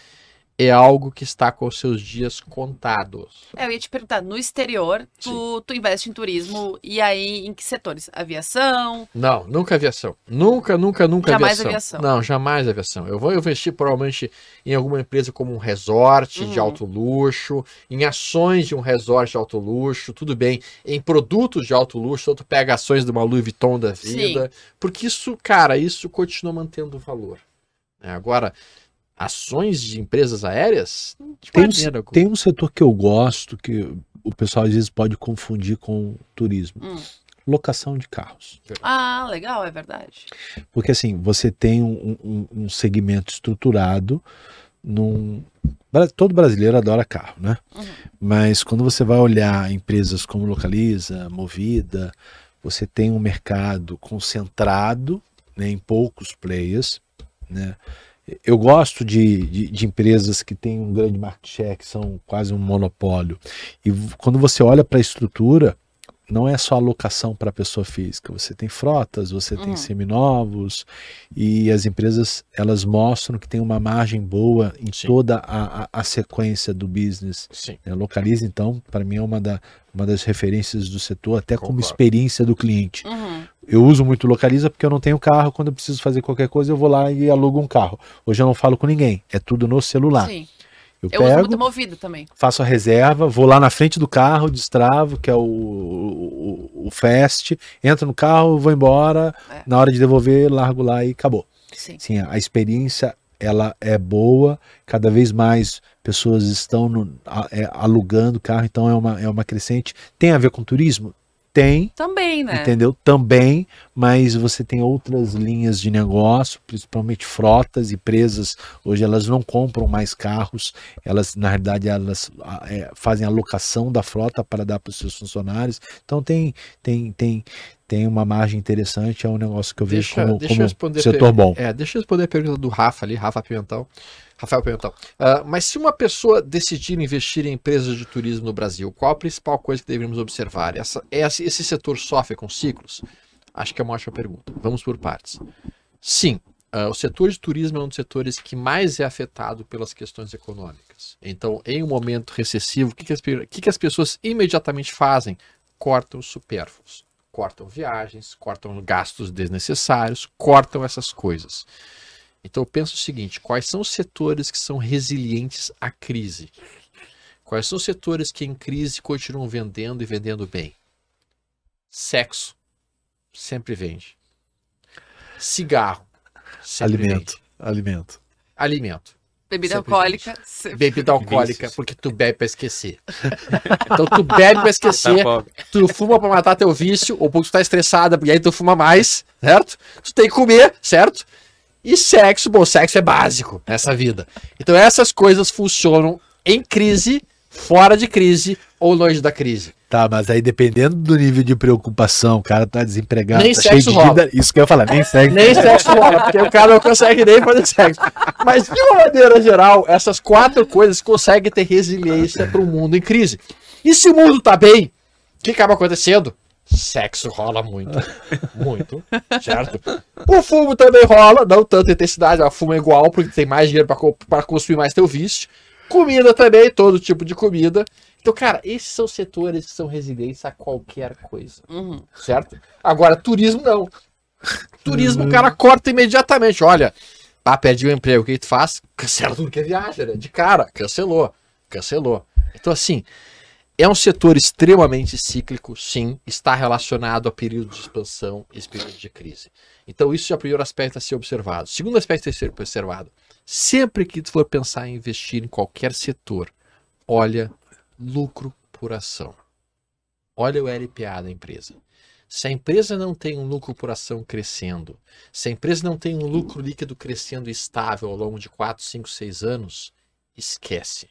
é algo que está com os seus dias contados. É, eu ia te perguntar, no exterior, tu, tu investe em turismo e aí em que setores? Aviação? Não, nunca aviação. Nunca, nunca, nunca Jamais aviação. aviação. Não, jamais aviação. Eu vou investir provavelmente em alguma empresa como um resort de Uhum. alto luxo, em ações de um resort de alto luxo, tudo bem, em produtos de alto luxo, ou tu pega ações de uma Louis Vuitton da vida, porque isso, cara, isso continua mantendo valor. né? Agora, ações de empresas aéreas, de Tem um, maneira tem um setor que eu gosto, que o pessoal às vezes pode confundir com turismo. Hum. Locação de carros. Ah, legal, é verdade. Porque assim, você tem um, um- um segmento estruturado num. Todo brasileiro adora carro, né? Uhum. Mas quando você vai olhar empresas como Localiza, Movida, você tem um mercado concentrado né, em poucos players. Né? Eu gosto de, de, de empresas que têm um grande market share, que são quase um monopólio. E quando você olha para a estrutura, não é só alocação para a pessoa física. Você tem frotas, você Uhum. tem seminovos e as empresas elas mostram que tem uma margem boa em Sim. toda a, a, a sequência do business. Sim. né? Localiza, então, para mim é uma, da, uma das referências do setor, até como Concordo. experiência do cliente. Uhum. Eu uso muito Localiza porque eu não tenho carro. Quando eu preciso fazer qualquer coisa, eu vou lá e alugo um carro. Hoje eu não falo com ninguém, é tudo no celular. Sim. Eu Eu uso pego, muito movido também. faço a reserva, vou lá na frente do carro, destravo, que é o, o, o Fast, entro no carro, vou embora, É. na hora de devolver, largo lá e acabou. Sim. Sim, a experiência ela é boa, cada vez mais pessoas estão no- a- é, alugando carro, então é uma, é uma crescente. Tem a ver com turismo? Tem, Também, né? entendeu? Também, mas você tem outras linhas de negócio, principalmente frotas, empresas, hoje elas não compram mais carros, elas, na realidade, elas é, fazem a locação da frota para dar para os seus funcionários, então tem, tem, tem, tem uma margem interessante, é um negócio que eu vejo Deixa, como, deixa eu como responder a setor per- bom. É, deixa eu responder a pergunta do Rafa ali, Rafa Pimentel. Rafael Pimentel. Ah, mas se uma pessoa decidir investir em empresas de turismo no Brasil, qual a principal coisa que deveríamos observar? Essa, esse, esse setor sofre com ciclos? Acho que é uma ótima pergunta. Vamos por partes. Sim, ah, o setor de turismo é um dos setores que mais é afetado pelas questões econômicas. Então, em um momento recessivo, o que, que, as, que que as pessoas imediatamente fazem? Cortam os supérfluos cortam viagens, cortam gastos desnecessários, cortam essas coisas. Então eu penso o seguinte: quais são os setores que são resilientes à crise? Quais são os setores que em crise continuam vendendo e vendendo bem? Sexo sempre vende. Cigarro sempre Alimento, vende. alimento. Alimento. Bebida Sempre alcoólica. se- Bebida alcoólica, Vícios. porque tu bebe pra esquecer. então tu bebe pra esquecer, Tá tu fuma pra matar teu vício, ou porque tu tá estressada, e aí tu fuma mais, certo? Tu tem que comer, certo? E sexo, bom, sexo é básico nessa vida. Então essas coisas funcionam em crise, fora de crise ou longe da crise. Tá, mas aí dependendo do nível de preocupação, o cara tá desempregado, Nem tá sexo cheio rola. isso que eu ia falar, nem sexo. Nem sexo rola, porque o cara não consegue nem fazer sexo. Mas de uma maneira geral, essas quatro coisas conseguem ter resiliência para o mundo em crise. E se o mundo tá bem, o que acaba acontecendo? Sexo rola muito. Muito. Certo? O fumo também rola, não tanta intensidade, o fumo é igual, porque tem mais dinheiro para consumir mais teu vício. Comida também, todo tipo de comida. Então, cara, esses são setores que são resilientes a qualquer coisa Uhum. certo? Agora, turismo não. Turismo, o cara corta imediatamente. Olha, ah, perdi o emprego, o que tu faz? Cancela tudo que é viagem, né? De cara, cancelou, cancelou. Então, assim, é um setor extremamente cíclico, sim, está relacionado a período de expansão e esse período de crise. Então, isso é o primeiro aspecto a ser observado. Segundo aspecto a ser observado, sempre que for pensar em investir em qualquer setor, olha lucro por ação. Olha o LPA da empresa. Se a empresa não tem um lucro por ação crescendo, se a empresa não tem um lucro líquido crescendo estável ao longo de 4, 5, 6 anos, esquece.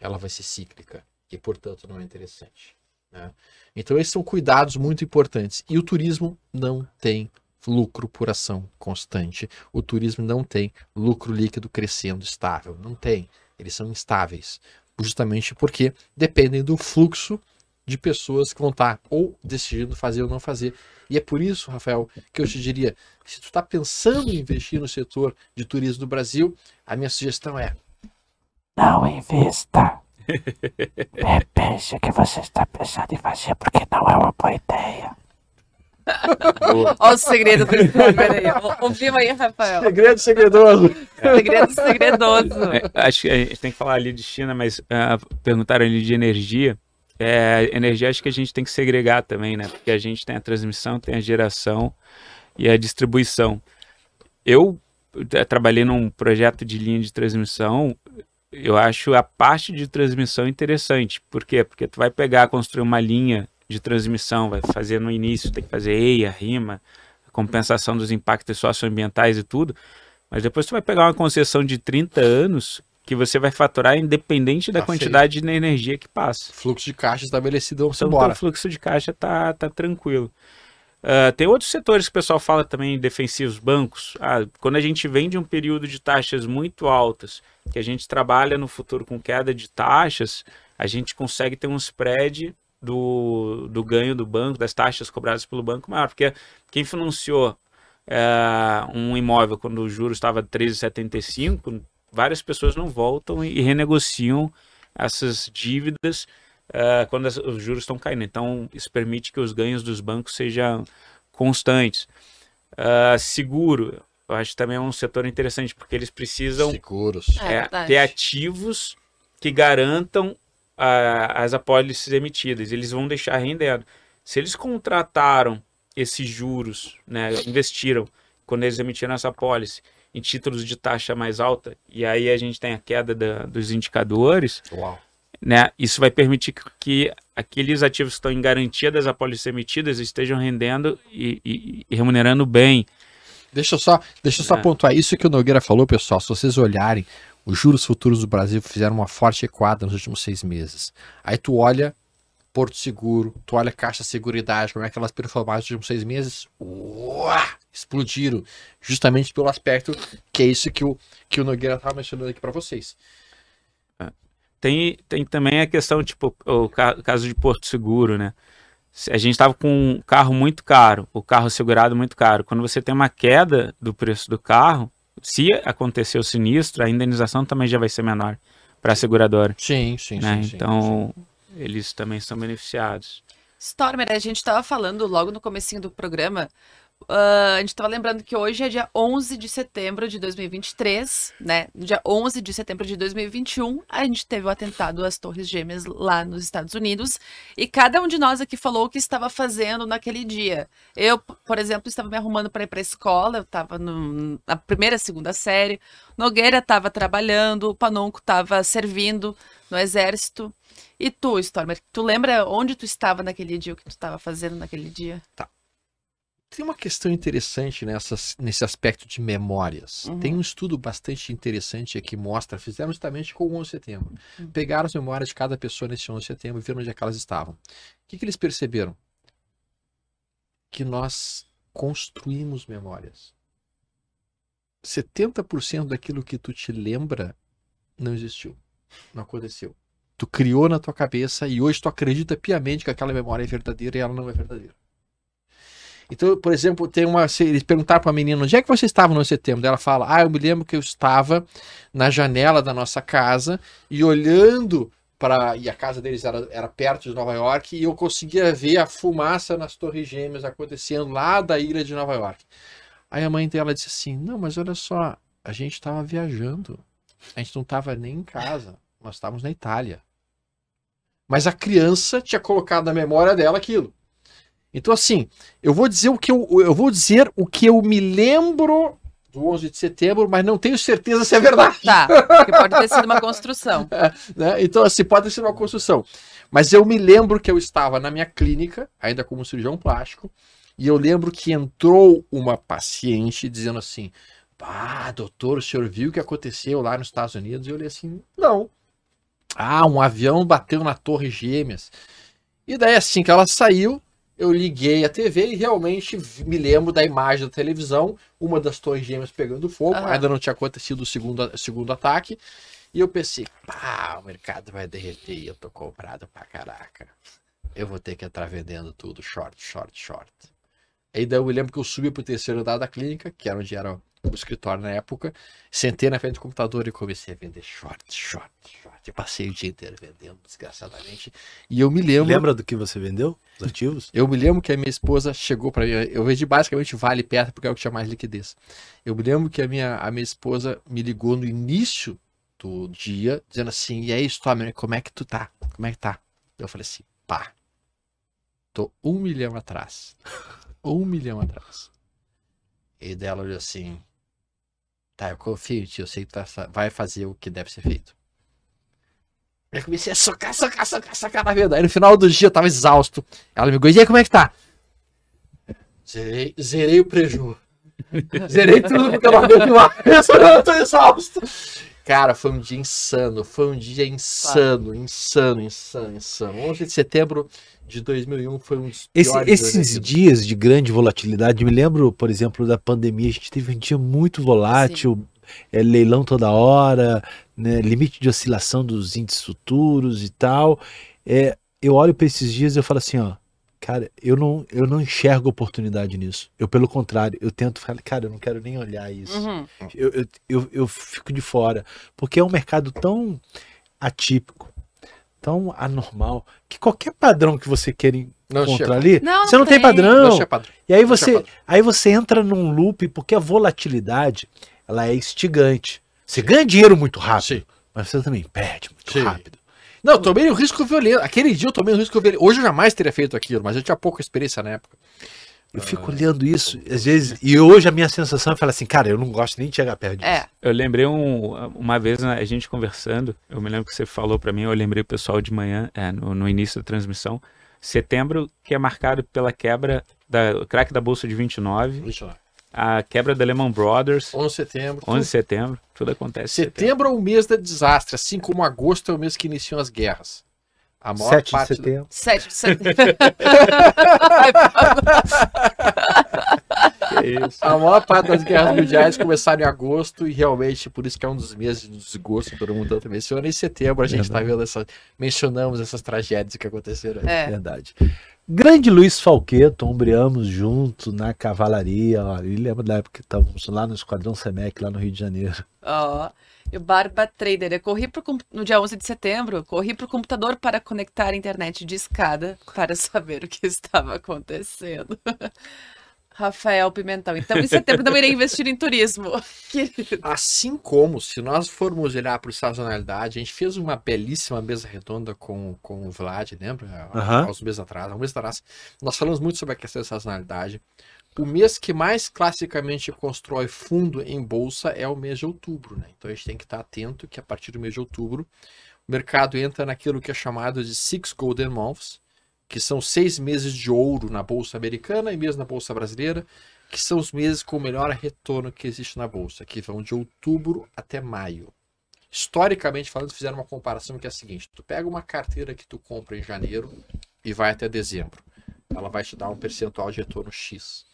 Ela vai ser cíclica e, portanto, não é interessante. né? Então, esses são cuidados muito importantes. E o turismo não tem lucro por ação constante. O turismo não tem lucro líquido crescendo estável. Não tem. Eles são instáveis. Justamente porque dependem do fluxo de pessoas que vão estar ou decidindo fazer ou não fazer. E é por isso, Rafael, que eu te diria, se tu está pensando em investir no setor de turismo do Brasil, a minha sugestão é Não invista. Repense o que você está pensando em fazer, porque não é uma boa ideia. Olha o segredo do Peraí, ouviu aí, Rafael? segredo segredoso. Segredo segredoso. É, acho que a gente tem que falar ali de China, mas ah, perguntaram ali de energia. É, energia acho que a gente tem que segregar também, né? Porque a gente tem a transmissão, tem a geração e a distribuição. Eu eh, trabalhei num projeto de linha de transmissão. Eu acho a parte de transmissão interessante. Por quê? Porque tu vai pegar, construir uma linha de transmissão, vai fazer no início, tem que fazer EIA, RIMA, compensação dos impactos socioambientais e tudo. Mas depois tu vai pegar uma concessão de 30 anos que você vai faturar independente da Tá quantidade de energia que passa. Fluxo de caixa estabelecido, vamos Então, embora. o fluxo de caixa tá, tá tranquilo. Ah, tem outros setores que o pessoal fala também defensivos, bancos. Ah, quando a gente vem de um período de taxas muito altas, que a gente trabalha no futuro com queda de taxas, a gente consegue ter um spread do, do ganho do banco, das taxas cobradas pelo banco maior, porque quem financiou eh, um imóvel quando o juros estava 13,75, várias pessoas não voltam e renegociam essas dívidas eh, quando as- os juros estão caindo. Então, isso permite que os ganhos dos bancos sejam constantes. Ah, seguro, eu acho que também é um setor interessante, porque eles precisam Seguros. É é, ter ativos que garantam ah, as apólices emitidas. Eles vão deixar rendendo. Se eles contrataram esses juros, né, investiram quando eles emitiram essa apólice em títulos de taxa mais alta, e aí a gente tem a queda da- dos indicadores, Uau. Né, isso vai permitir que, que aqueles ativos que estão em garantia das apólices emitidas estejam rendendo e, e- e remunerando bem. Deixa eu só, deixa eu só É. pontuar isso que o Nogueira falou, pessoal. Se vocês olharem, os juros futuros do Brasil fizeram uma forte equada nos últimos seis meses. Aí tu olha Porto Seguro, tu olha Caixa Seguridade, como é que elas performaram nos últimos seis meses? Uá, explodiram. Justamente pelo aspecto que é isso que o, que o Nogueira estava mencionando aqui para vocês. Tem, tem também a questão, tipo, o ca- caso de Porto Seguro, né? A gente estava com um carro muito caro, o carro segurado muito caro. Quando você tem uma queda do preço do carro, se acontecer o sinistro, a indenização também já vai ser menor para a seguradora. Sim, sim, né? sim, sim. então, eles também são beneficiados. Stormer, a gente estava falando logo no comecinho do programa, ah, a gente estava lembrando que hoje é dia 11 de setembro de 2023, né? No dia 11 de setembro de 2021, a gente teve o atentado às Torres Gêmeas lá nos Estados Unidos, e cada um de nós aqui falou o que estava fazendo naquele dia. Eu, por exemplo, estava me arrumando para ir para a escola, eu estava na primeira, segunda série, Nogueira estava trabalhando, o Panonco estava servindo no exército. E tu, Stormer, tu lembra onde tu estava naquele dia, o que tu estava fazendo naquele dia? Tem uma questão interessante nessas, nesse aspecto de memórias. Uhum. Tem um estudo bastante interessante que mostra, fizeram justamente com o 11 de setembro. Uhum. Pegaram as memórias de cada pessoa nesse 11 de setembro e viram onde é que elas estavam. O que, que eles perceberam? Que nós construímos memórias. 70% daquilo que tu te lembra não existiu, não aconteceu. Tu criou na tua cabeça e hoje tu acredita piamente que aquela memória é verdadeira e ela não é verdadeira. Então, por exemplo, tem uma. Eles perguntaram para a menina onde é que você estava no 11 de setembro. Ela fala: Ah, eu me lembro que eu estava na janela da nossa casa e olhando para. E a casa deles era, era perto de Nova York e eu conseguia ver a fumaça nas Torres Gêmeas acontecendo lá da ilha de Nova York. Aí a mãe dela disse assim: Não, mas olha só, a gente estava viajando. A gente não estava nem em casa. Nós estávamos na Itália. Mas a criança tinha colocado na memória dela aquilo. Então, assim, eu vou dizer o que eu, eu vou dizer o que eu me lembro do 11 de setembro, mas não tenho certeza se é verdade. Tá, porque pode ter sido uma construção. né? Então, assim, pode ser uma construção. Mas eu me lembro que eu estava na minha clínica, ainda como cirurgião plástico, e eu lembro que entrou uma paciente dizendo assim: Ah, doutor, o senhor viu o que aconteceu lá nos Estados Unidos? E eu olhei assim: Não. Ah, um avião bateu na Torre Gêmeas. E daí, assim que ela saiu, eu liguei a TV e realmente me lembro da imagem da televisão, uma das Torres Gêmeas pegando fogo, ainda não tinha acontecido o segundo, segundo ataque. E eu pensei, pá, o mercado vai derreter e eu tô comprado pra caraca. Eu vou ter que entrar vendendo tudo, short, short, short. Aí daí eu me lembro que eu subi pro terceiro andar da clínica, que era onde era o escritório na época, sentei na frente do computador e comecei a vender short, short, short. E passei o dia inteiro vendendo, desgraçadamente. E eu me lembro. Lembra do que você vendeu? Os ativos? Eu me lembro que a minha esposa chegou para mim. Eu vendi basicamente vale perto porque é o que tinha mais liquidez. Eu me lembro que a minha, a minha esposa me ligou no início do dia, dizendo assim: E aí, Stormer, como é que tu tá? Como é que tá? Eu falei assim: pá, tô um milhão atrás. Um milhão atrás. E dela olhou assim: tá, eu confio em ti, eu sei que tu vai fazer o que deve ser feito. Eu comecei a socar, socar, socar, socar na venda. Aí no final do dia eu tava exausto. Ela me ligou, e aí, como é que tá? Zerei, zerei o preju. Zerei tudo porque eu não aguento mais. Eu tô exausto. Cara, foi um dia insano. Foi um dia insano, insano, insano, insano. 11 de setembro de 2001 foi um dos Esse- esses dias de grande volatilidade, me lembro, por exemplo, da pandemia, a gente teve um dia muito volátil, é, leilão toda hora, né, limite de oscilação dos índices futuros e tal. É, eu olho para esses dias e eu falo assim, ó, cara, eu não, eu não enxergo oportunidade nisso. Eu, pelo contrário, eu tento falar, cara, eu não quero nem olhar isso. Uhum. Eu, eu, eu, eu fico de fora, porque é um mercado tão atípico, tão anormal, que qualquer padrão que você queira Não encontrar tinha- ali, Não, você não não tem tem. padrão. Não padrão. E aí Não você, padrão. aí você entra num loop, porque a volatilidade, ela é instigante. Você ganha dinheiro muito rápido, Sim. mas você também perde muito Sim. rápido. Não, eu tomei um risco violento. Aquele dia eu tomei um risco violento. Hoje eu jamais teria feito aquilo, mas eu tinha pouca experiência na época. Eu fico olhando isso, às vezes, e hoje a minha sensação é falar assim, cara, eu não gosto nem de chegar perto disso. É, Eu lembrei um, uma vez né, a gente conversando, eu me lembro que você falou pra mim, eu lembrei o pessoal de manhã, é, no, no início da transmissão, setembro que é marcado pela quebra da o crack da bolsa de 29, Deixa lá. A quebra da Lehman Brothers, 11 de setembro. 11 de setembro, tudo acontece. em setembro. Setembro é o mês da desastre, assim como agosto é o mês que iniciam as guerras. A maior 7 de parte da- setembro. 7 de setembro. A maior parte das guerras mundiais começaram em agosto e realmente por isso que é um dos meses de desgosto que todo mundo tanto menciona. Em setembro a gente está vendo essa, mencionamos essas tragédias que aconteceram. aí. É. Verdade. Grande Luiz Falqueto, ombreamos junto na cavalaria. Ó, e lembra da época que estávamos lá no Esquadrão Semec, lá no Rio de Janeiro. Ó, e o Barba Trader, eu corri pro, no dia 11 de setembro, corri pro computador para conectar a internet de escada para saber o que estava acontecendo. Rafael Pimentel, então em setembro não irei investir em turismo. Querido. Assim como, se nós formos olhar para sazonalidade, a gente fez uma belíssima mesa redonda com, com o Vlad, lembra? Há- uns meses atrás, há um mês atrás. Nós falamos muito sobre a questão da sazonalidade. O mês que mais classicamente constrói fundo em bolsa é o mês de outubro, né? Então a gente tem que estar atento que a partir do mês de outubro o mercado entra naquilo que é chamado de Six Golden Months, que são seis meses de ouro na bolsa americana e mesmo na bolsa brasileira, que são os meses com o melhor retorno que existe na bolsa, que vão de outubro até maio. Historicamente falando, fizeram uma comparação que é a seguinte: tu pega uma carteira que tu compra em janeiro e vai até dezembro, ela vai te dar um percentual de retorno X.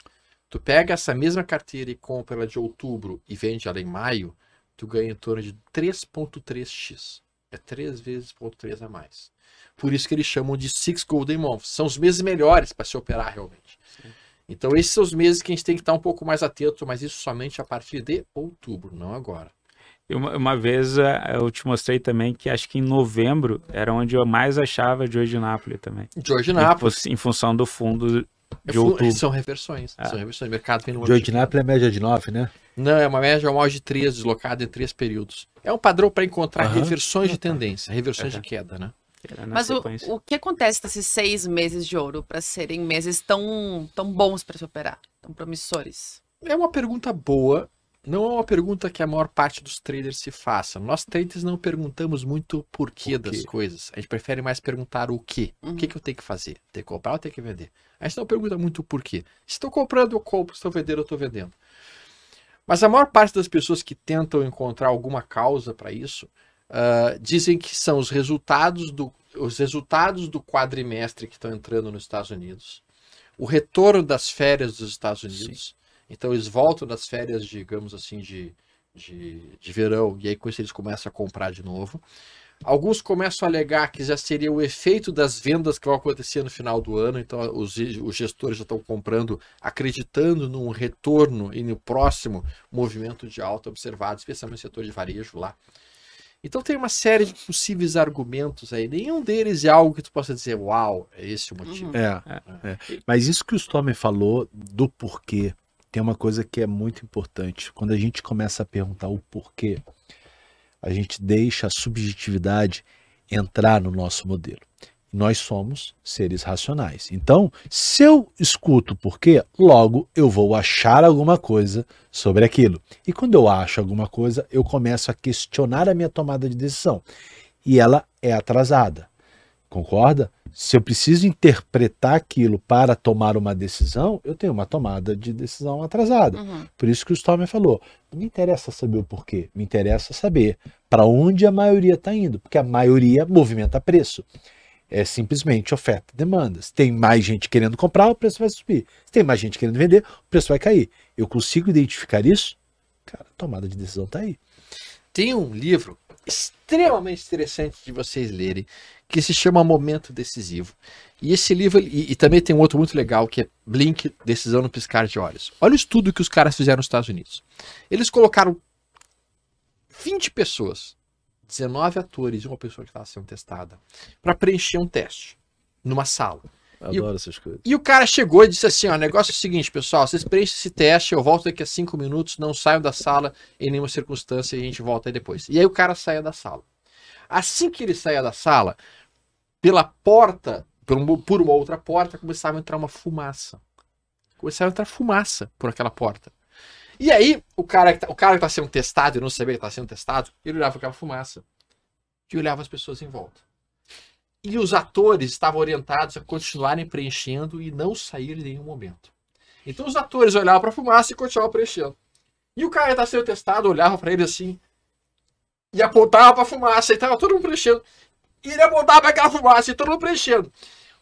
Tu pega essa mesma carteira e compra ela de outubro e vende ela em maio, tu ganha em torno de 3.3x. É três vezes 0.3 a mais. Por isso que eles chamam de Six Golden Months. São os meses melhores para se operar realmente. Então esses são os meses que a gente tem que estar um pouco mais atento, mas isso somente a partir de outubro, não agora. Uma, uma vez eh, eu te mostrei também que acho que em novembro era onde eu mais achava de hoje Nápoles também. George Em, Nápoles. fu- em função do fundo de fu- outubro. São reversões. Ah. São reversões. O mercado vem no Joy de Nápoles é média de 9, né? Não, é uma média anual de 3, deslocada em três períodos. É um padrão para encontrar Aham. reversões de tendência, reversões de Aham. queda, né? Mas o, sequência. o que acontece nesses seis meses de ouro para serem meses tão, tão bons para se operar, tão promissores? É uma pergunta boa, não é uma pergunta que a maior parte dos traders se faça. Nós traders não perguntamos muito o porquê O das coisas. A gente prefere mais perguntar o quê. O que, que eu tenho que fazer? Ter que comprar ou ter que vender? A gente não pergunta muito o porquê. Se estou comprando, eu compro. Se estou vendendo, eu estou vendendo. Mas a maior parte das pessoas que tentam encontrar alguma causa para isso ah, dizem que são os resultados do os resultados do quadrimestre que estão entrando nos Estados Unidos, o retorno das férias dos Estados Unidos. Então eles voltam das férias, digamos assim, de, de, de verão, e aí com isso eles começam a comprar de novo. Alguns começam a alegar que já seria o efeito das vendas que vão acontecer no final do ano, então os, os gestores já estão comprando, acreditando num retorno e no próximo movimento de alta observado, especialmente no setor de varejo lá. Então tem uma série de possíveis argumentos aí, nenhum deles é algo que tu possa dizer, uau, é esse o motivo. Uhum. É, é. Mas isso que o Stormer falou do porquê, tem uma coisa que é muito importante. Quando a gente começa a perguntar o porquê, a gente deixa a subjetividade entrar no nosso modelo. Nós somos seres racionais. Então, se eu escuto o porquê, logo eu vou achar alguma coisa sobre aquilo. E quando eu acho alguma coisa, eu começo a questionar a minha tomada de decisão. E ela é atrasada. Concorda? Se eu preciso interpretar aquilo para tomar uma decisão, eu tenho uma tomada de decisão atrasada. Uhum. Por isso que o Stormer falou: não me interessa saber o porquê, me interessa saber para onde a maioria está indo, porque a maioria movimenta preço. É simplesmente oferta e demanda. Se tem mais gente querendo comprar, o preço vai subir. Se tem mais gente querendo vender, o preço vai cair. Eu consigo identificar isso? Cara, a tomada de decisão está aí. Tem um livro extremamente interessante de vocês lerem, que se chama Momento Decisivo. E esse livro, e, e também tem um outro muito legal, que é Blink, Decisão no Piscar de Olhos. Olha o estudo que os caras fizeram nos Estados Unidos. Eles colocaram 20 pessoas, 19 atores e uma pessoa que estava sendo testada, para preencher um teste numa sala. E o- adoro essas coisas. E o cara chegou e disse assim: ó, o negócio é o seguinte, pessoal, vocês preenchem esse teste, eu volto daqui a cinco minutos, não saiam da sala em nenhuma circunstância e a gente volta aí depois. E aí o cara saia da sala. Assim que ele saía da sala, pela porta, por uma, por uma outra porta, começava a entrar uma fumaça. Começava a entrar fumaça por aquela porta. E aí, o cara, que tá- o cara que tá sendo testado, eu não sabia que tá sendo testado, ele olhava aquela fumaça e olhava as pessoas em volta. E os atores estavam orientados a continuarem preenchendo e não sair em nenhum momento. Então os atores olhavam para a fumaça e continuavam preenchendo. E o cara que estava sendo testado olhava para ele assim e apontava para a fumaça e estava todo mundo preenchendo. E ele apontava para aquela fumaça e todo mundo preenchendo.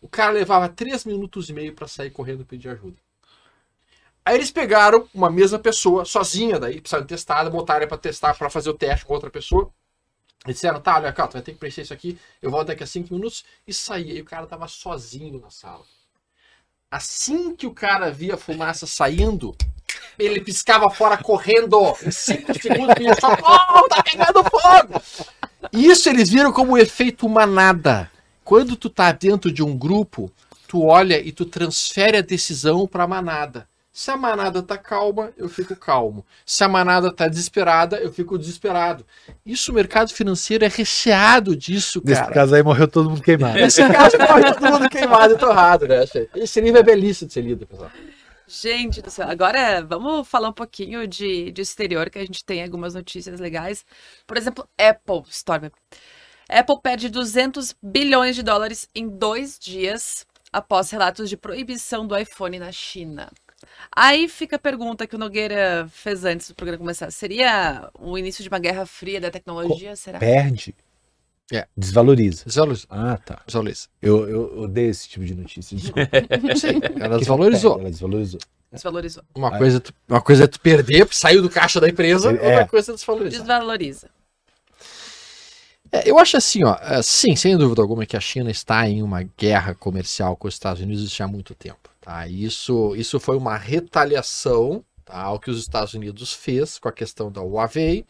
O cara levava três minutos e meio para sair correndo e pedir ajuda. Aí eles pegaram uma mesma pessoa, sozinha daí, precisando testada, botaram para testar, para fazer o teste com outra pessoa. E disseram, tá, olha cá, tu vai ter que preencher isso aqui, eu volto daqui a cinco minutos e saí. E o cara tava sozinho na sala. Assim que o cara via a fumaça saindo, ele piscava fora correndo. Em 5 segundos, ele só, oh, tá pegando fogo! Isso eles viram como efeito manada. Quando tu tá dentro de um grupo, tu olha e tu transfere a decisão pra manada. Se a manada tá calma, eu fico calmo. Se a manada tá desesperada, eu fico desesperado. Isso, o mercado financeiro é recheado disso, Nesse cara. caso aí morreu todo mundo queimado. Nesse caso, morre todo mundo queimado e torrado, né? Esse livro é belíssimo de ser lido, pessoal. Gente do céu, agora vamos falar um pouquinho de, de exterior, que a gente tem algumas notícias legais. Por exemplo, Apple Store. Apple perde 200 bilhões de dólares em dois dias após relatos de proibição do iPhone na China. Aí fica a pergunta que o Nogueira fez antes do programa começar. Seria o início de uma guerra fria da tecnologia? Será? Perde. É. Desvaloriza. Desvaloriza. Ah, tá. Desvaloriza. Eu, eu odeio esse tipo de notícia. Desculpa. Sim, ela desvalorizou. Ela desvalorizou. Desvalorizou. Uma coisa, é tu- uma coisa é tu perder, saiu do caixa da empresa, É. outra coisa é desvalorizar. Desvaloriza. É, eu acho assim, ó, sim, sem dúvida alguma que a China está em uma guerra comercial com os Estados Unidos já há muito tempo, tá? Isso, isso foi uma retaliação, tá, ao que os Estados Unidos fez com a questão da Huawei.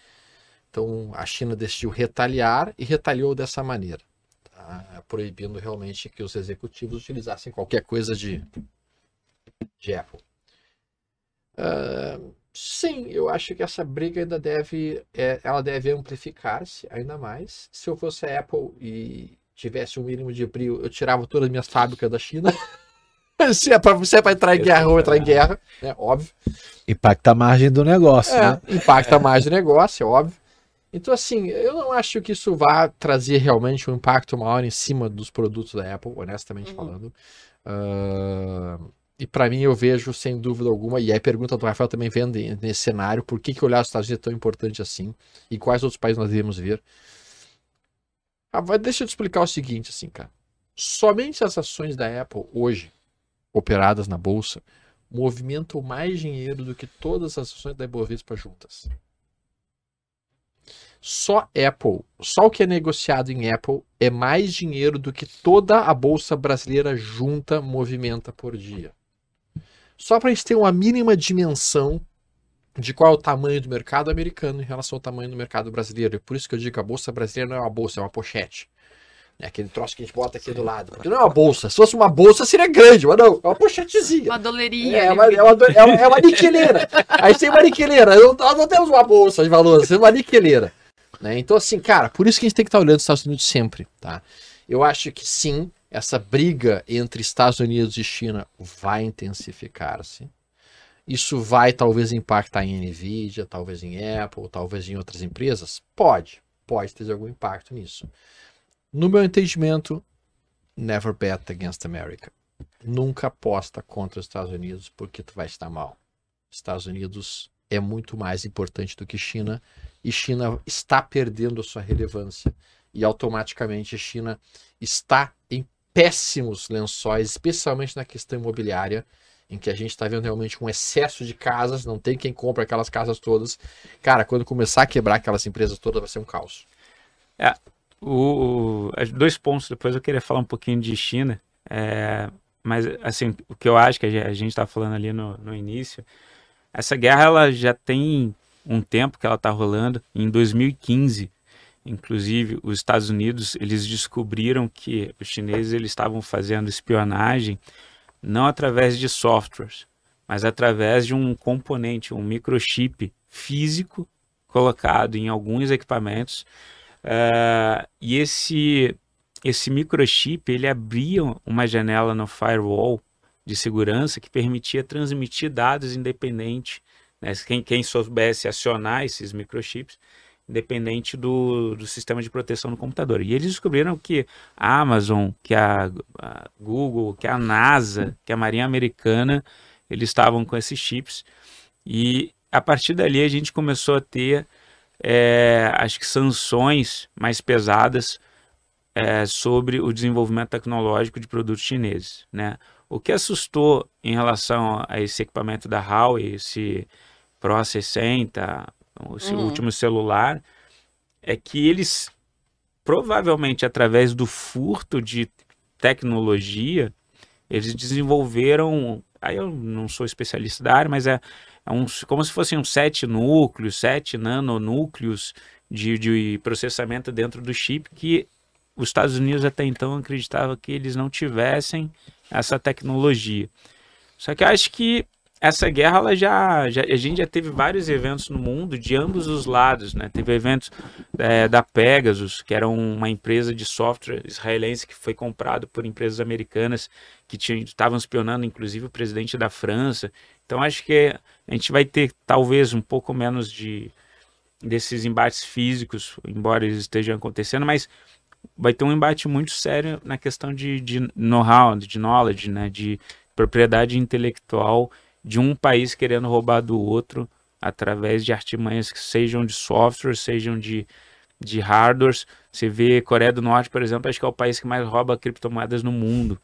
Então, a China decidiu retaliar e retaliou dessa maneira, tá? proibindo realmente que os executivos utilizassem qualquer coisa de, de Apple. Ah, Sim, eu acho que essa briga ainda deve, é, ela deve amplificar-se ainda mais. Se eu fosse a Apple e tivesse um mínimo de brilho, eu tirava todas as minhas fábricas da China. se é para se é pra entrar em guerra, vou entrar em guerra, né? Óbvio. Impacta a margem do negócio, É, né? impacta mais o negócio, é óbvio. Então, assim, eu não acho que isso vá trazer realmente um impacto maior em cima dos produtos da Apple, honestamente Uhum. falando. Ah, e para mim, eu vejo, sem dúvida alguma, e aí a pergunta do Rafael também vem de- nesse cenário, por que, que olhar os Estados Unidos é tão importante assim? E quais outros países nós devemos ver? Ah, vai- deixa eu te explicar o seguinte, assim, cara. Somente as ações da Apple hoje, operadas na bolsa, movimentam mais dinheiro do que todas as ações da Ibovespa juntas. Só Apple, só o que é negociado em Apple é mais dinheiro do que toda a bolsa brasileira junta movimenta por dia. Só para a gente ter uma mínima dimensão de qual é o tamanho do mercado americano em relação ao tamanho do mercado brasileiro. É por isso que eu digo que a bolsa brasileira não é uma bolsa, é uma pochete. É aquele troço que a gente bota aqui do lado. Porque não é uma bolsa. Se fosse uma bolsa, seria grande, mas não, é uma pochetezinha. Uma doleirinha. É, ali, uma, é, uma, é, uma, é uma aniquileira. A gente tem uma aniquileira. Não- Nós não temos uma bolsa de valores, temos uma aniquileira. Né? Então, assim, cara, por isso que a gente tem que estar olhando os Estados Unidos sempre. Tá? Eu acho que sim, essa briga entre Estados Unidos e China vai intensificar-se. Isso vai talvez impactar em Nvidia, talvez em Apple, talvez em outras empresas? Pode, pode ter algum impacto nisso. No meu entendimento, never bet against America nunca aposta contra os Estados Unidos porque tu vai estar mal. Estados Unidos é muito mais importante do que China e China está perdendo a sua relevância e automaticamente a China está em péssimos lençóis, especialmente na questão imobiliária, em que a gente está vendo realmente um excesso de casas, não tem quem compra aquelas casas todas. Cara, quando começar a quebrar aquelas empresas todas vai ser um caos. O, as- dois pontos, depois eu queria falar um pouquinho de China, é, mas assim, o que eu acho que a gente está falando ali no, no início, essa guerra ela já tem um tempo que ela está rolando, em 2015, inclusive os Estados Unidos, eles descobriram que os chineses eles estavam fazendo espionagem não através de softwares, mas através de um componente, um microchip físico colocado em alguns equipamentos ah, e esse esse microchip ele abria uma janela no firewall de segurança que permitia transmitir dados independente, né? Quem, quem soubesse acionar esses microchips, independente do, do sistema de proteção no computador. E eles descobriram que a Amazon, que a, a Google, que a NASA, que a Marinha Americana, eles estavam com esses chips. E a partir dali a gente começou a ter é, acho que sanções mais pesadas é, sobre o desenvolvimento tecnológico de produtos chineses, né? O que assustou em relação a esse equipamento da Huawei, esse Pro 60, esse Uhum. último celular, é que eles provavelmente através do furto de tecnologia eles desenvolveram. Aí eu não sou especialista da área, mas é, é um, como se fossem uns sete núcleos, sete nanonúcleos de, de processamento dentro do chip que os Estados Unidos até então acreditavam que eles não tivessem essa tecnologia. Só que acho que essa guerra ela já, já, a gente já teve vários eventos no mundo de ambos os lados, né? Teve eventos é, da Pegasus, que era uma empresa de software israelense que foi comprado por empresas americanas que estavam espionando, inclusive o presidente da França. Então acho que a gente vai ter talvez um pouco menos de desses embates físicos, embora eles estejam acontecendo, mas vai ter um embate muito sério na questão de, de know-how, de knowledge, né? De propriedade intelectual de um país querendo roubar do outro através de artimanhas que sejam de software, sejam de, de hardware. Você vê Coreia do Norte, por exemplo, acho que é o país que mais rouba criptomoedas no mundo.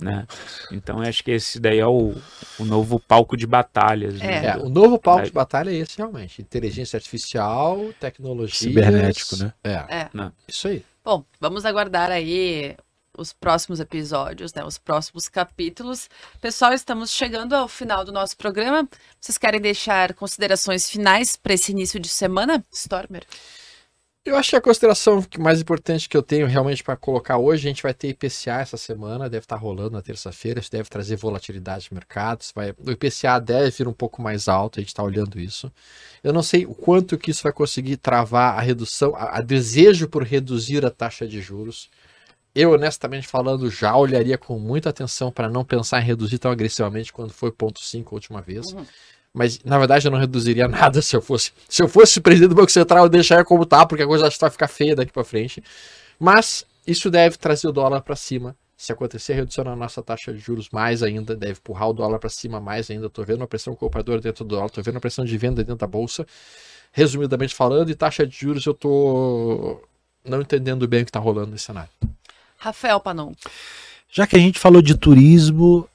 Né? Então acho que esse daí é o, o novo palco de batalhas. É. Né? É, o novo palco de batalha é esse realmente. Inteligência artificial, tecnologia. Cibernético, né? É, É. Isso aí. Bom, vamos aguardar aí os próximos episódios, né? Os próximos capítulos. Pessoal, estamos chegando ao final do nosso programa. Vocês querem deixar considerações finais para esse início de semana, Stormer? Eu acho que a consideração que mais importante que eu tenho realmente para colocar hoje, a gente vai ter IPCA essa semana, deve estar rolando na terça-feira, isso deve trazer volatilidade no mercado, isso vai, o IPCA deve vir um pouco mais alto, a gente está olhando isso. Eu não sei o quanto que isso vai conseguir travar a redução, a, a desejo por reduzir a taxa de juros. Eu, honestamente falando, já olharia com muita atenção para não pensar em reduzir tão agressivamente quando foi 0,5 a última vez. Uhum. Mas, na verdade, eu não reduziria nada se eu fosse. Se eu fosse presidente do Banco Central, eu deixaria como tá, porque a coisa acho que vai ficar feia daqui para frente. Mas isso deve trazer o dólar para cima. Se acontecer a redução na nossa taxa de juros mais ainda, deve empurrar o dólar para cima mais ainda. Estou vendo uma pressão compradora dentro do dólar, estou vendo uma pressão de venda dentro da bolsa. Resumidamente falando, e taxa de juros eu tô não entendendo bem o que está rolando nesse cenário. Rafael Panon. Já que a gente falou de turismo,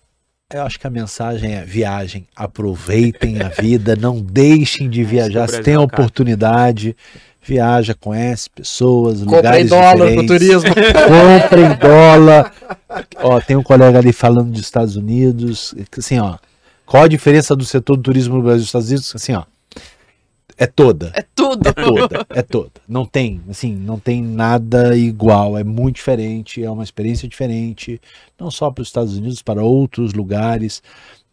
eu acho que a mensagem é viagem, aproveitem a vida, não deixem de viajar, se tem a cara. oportunidade, viaja, conhece pessoas, Comprei lugares dólar pro diferentes. turismo. Comprem dólar. Ó, tem um colega ali falando dos Estados Unidos, assim, ó, qual a diferença do setor do turismo no Brasil e nos Estados Unidos? Assim, ó, é toda. É tudo. É toda, é toda. Não tem, assim, não tem nada igual. É muito diferente, é uma experiência diferente, não só para os Estados Unidos, para outros lugares.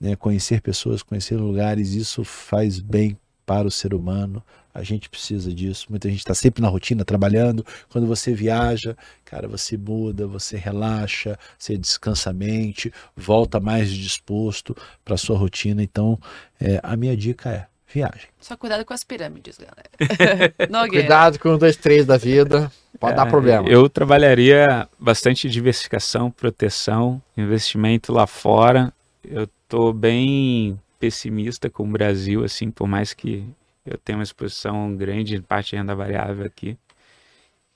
Né? Conhecer pessoas, conhecer lugares, isso faz bem para o ser humano. A gente precisa disso. Muita gente está sempre na rotina, trabalhando. Quando você viaja, cara, você muda, você relaxa, você descansa a mente, volta mais disposto para a sua rotina. Então, é, a minha dica é viagem. Só cuidado com as pirâmides, galera. Cuidado com 2, 3 da vida. Pode dar É, problema. Eu trabalharia bastante diversificação, proteção, investimento lá fora. Eu tô bem pessimista com o Brasil, assim, por mais que eu tenha uma exposição grande em parte de renda variável aqui.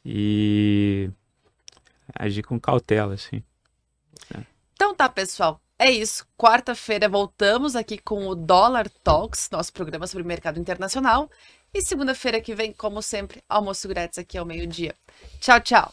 E agir com cautela, assim. Então tá, pessoal. É isso. Quarta-feira voltamos aqui com o Dollar Talks, nosso programa sobre mercado internacional. E segunda-feira que vem, como sempre, almoço grátis aqui ao meio-dia. Tchau, tchau.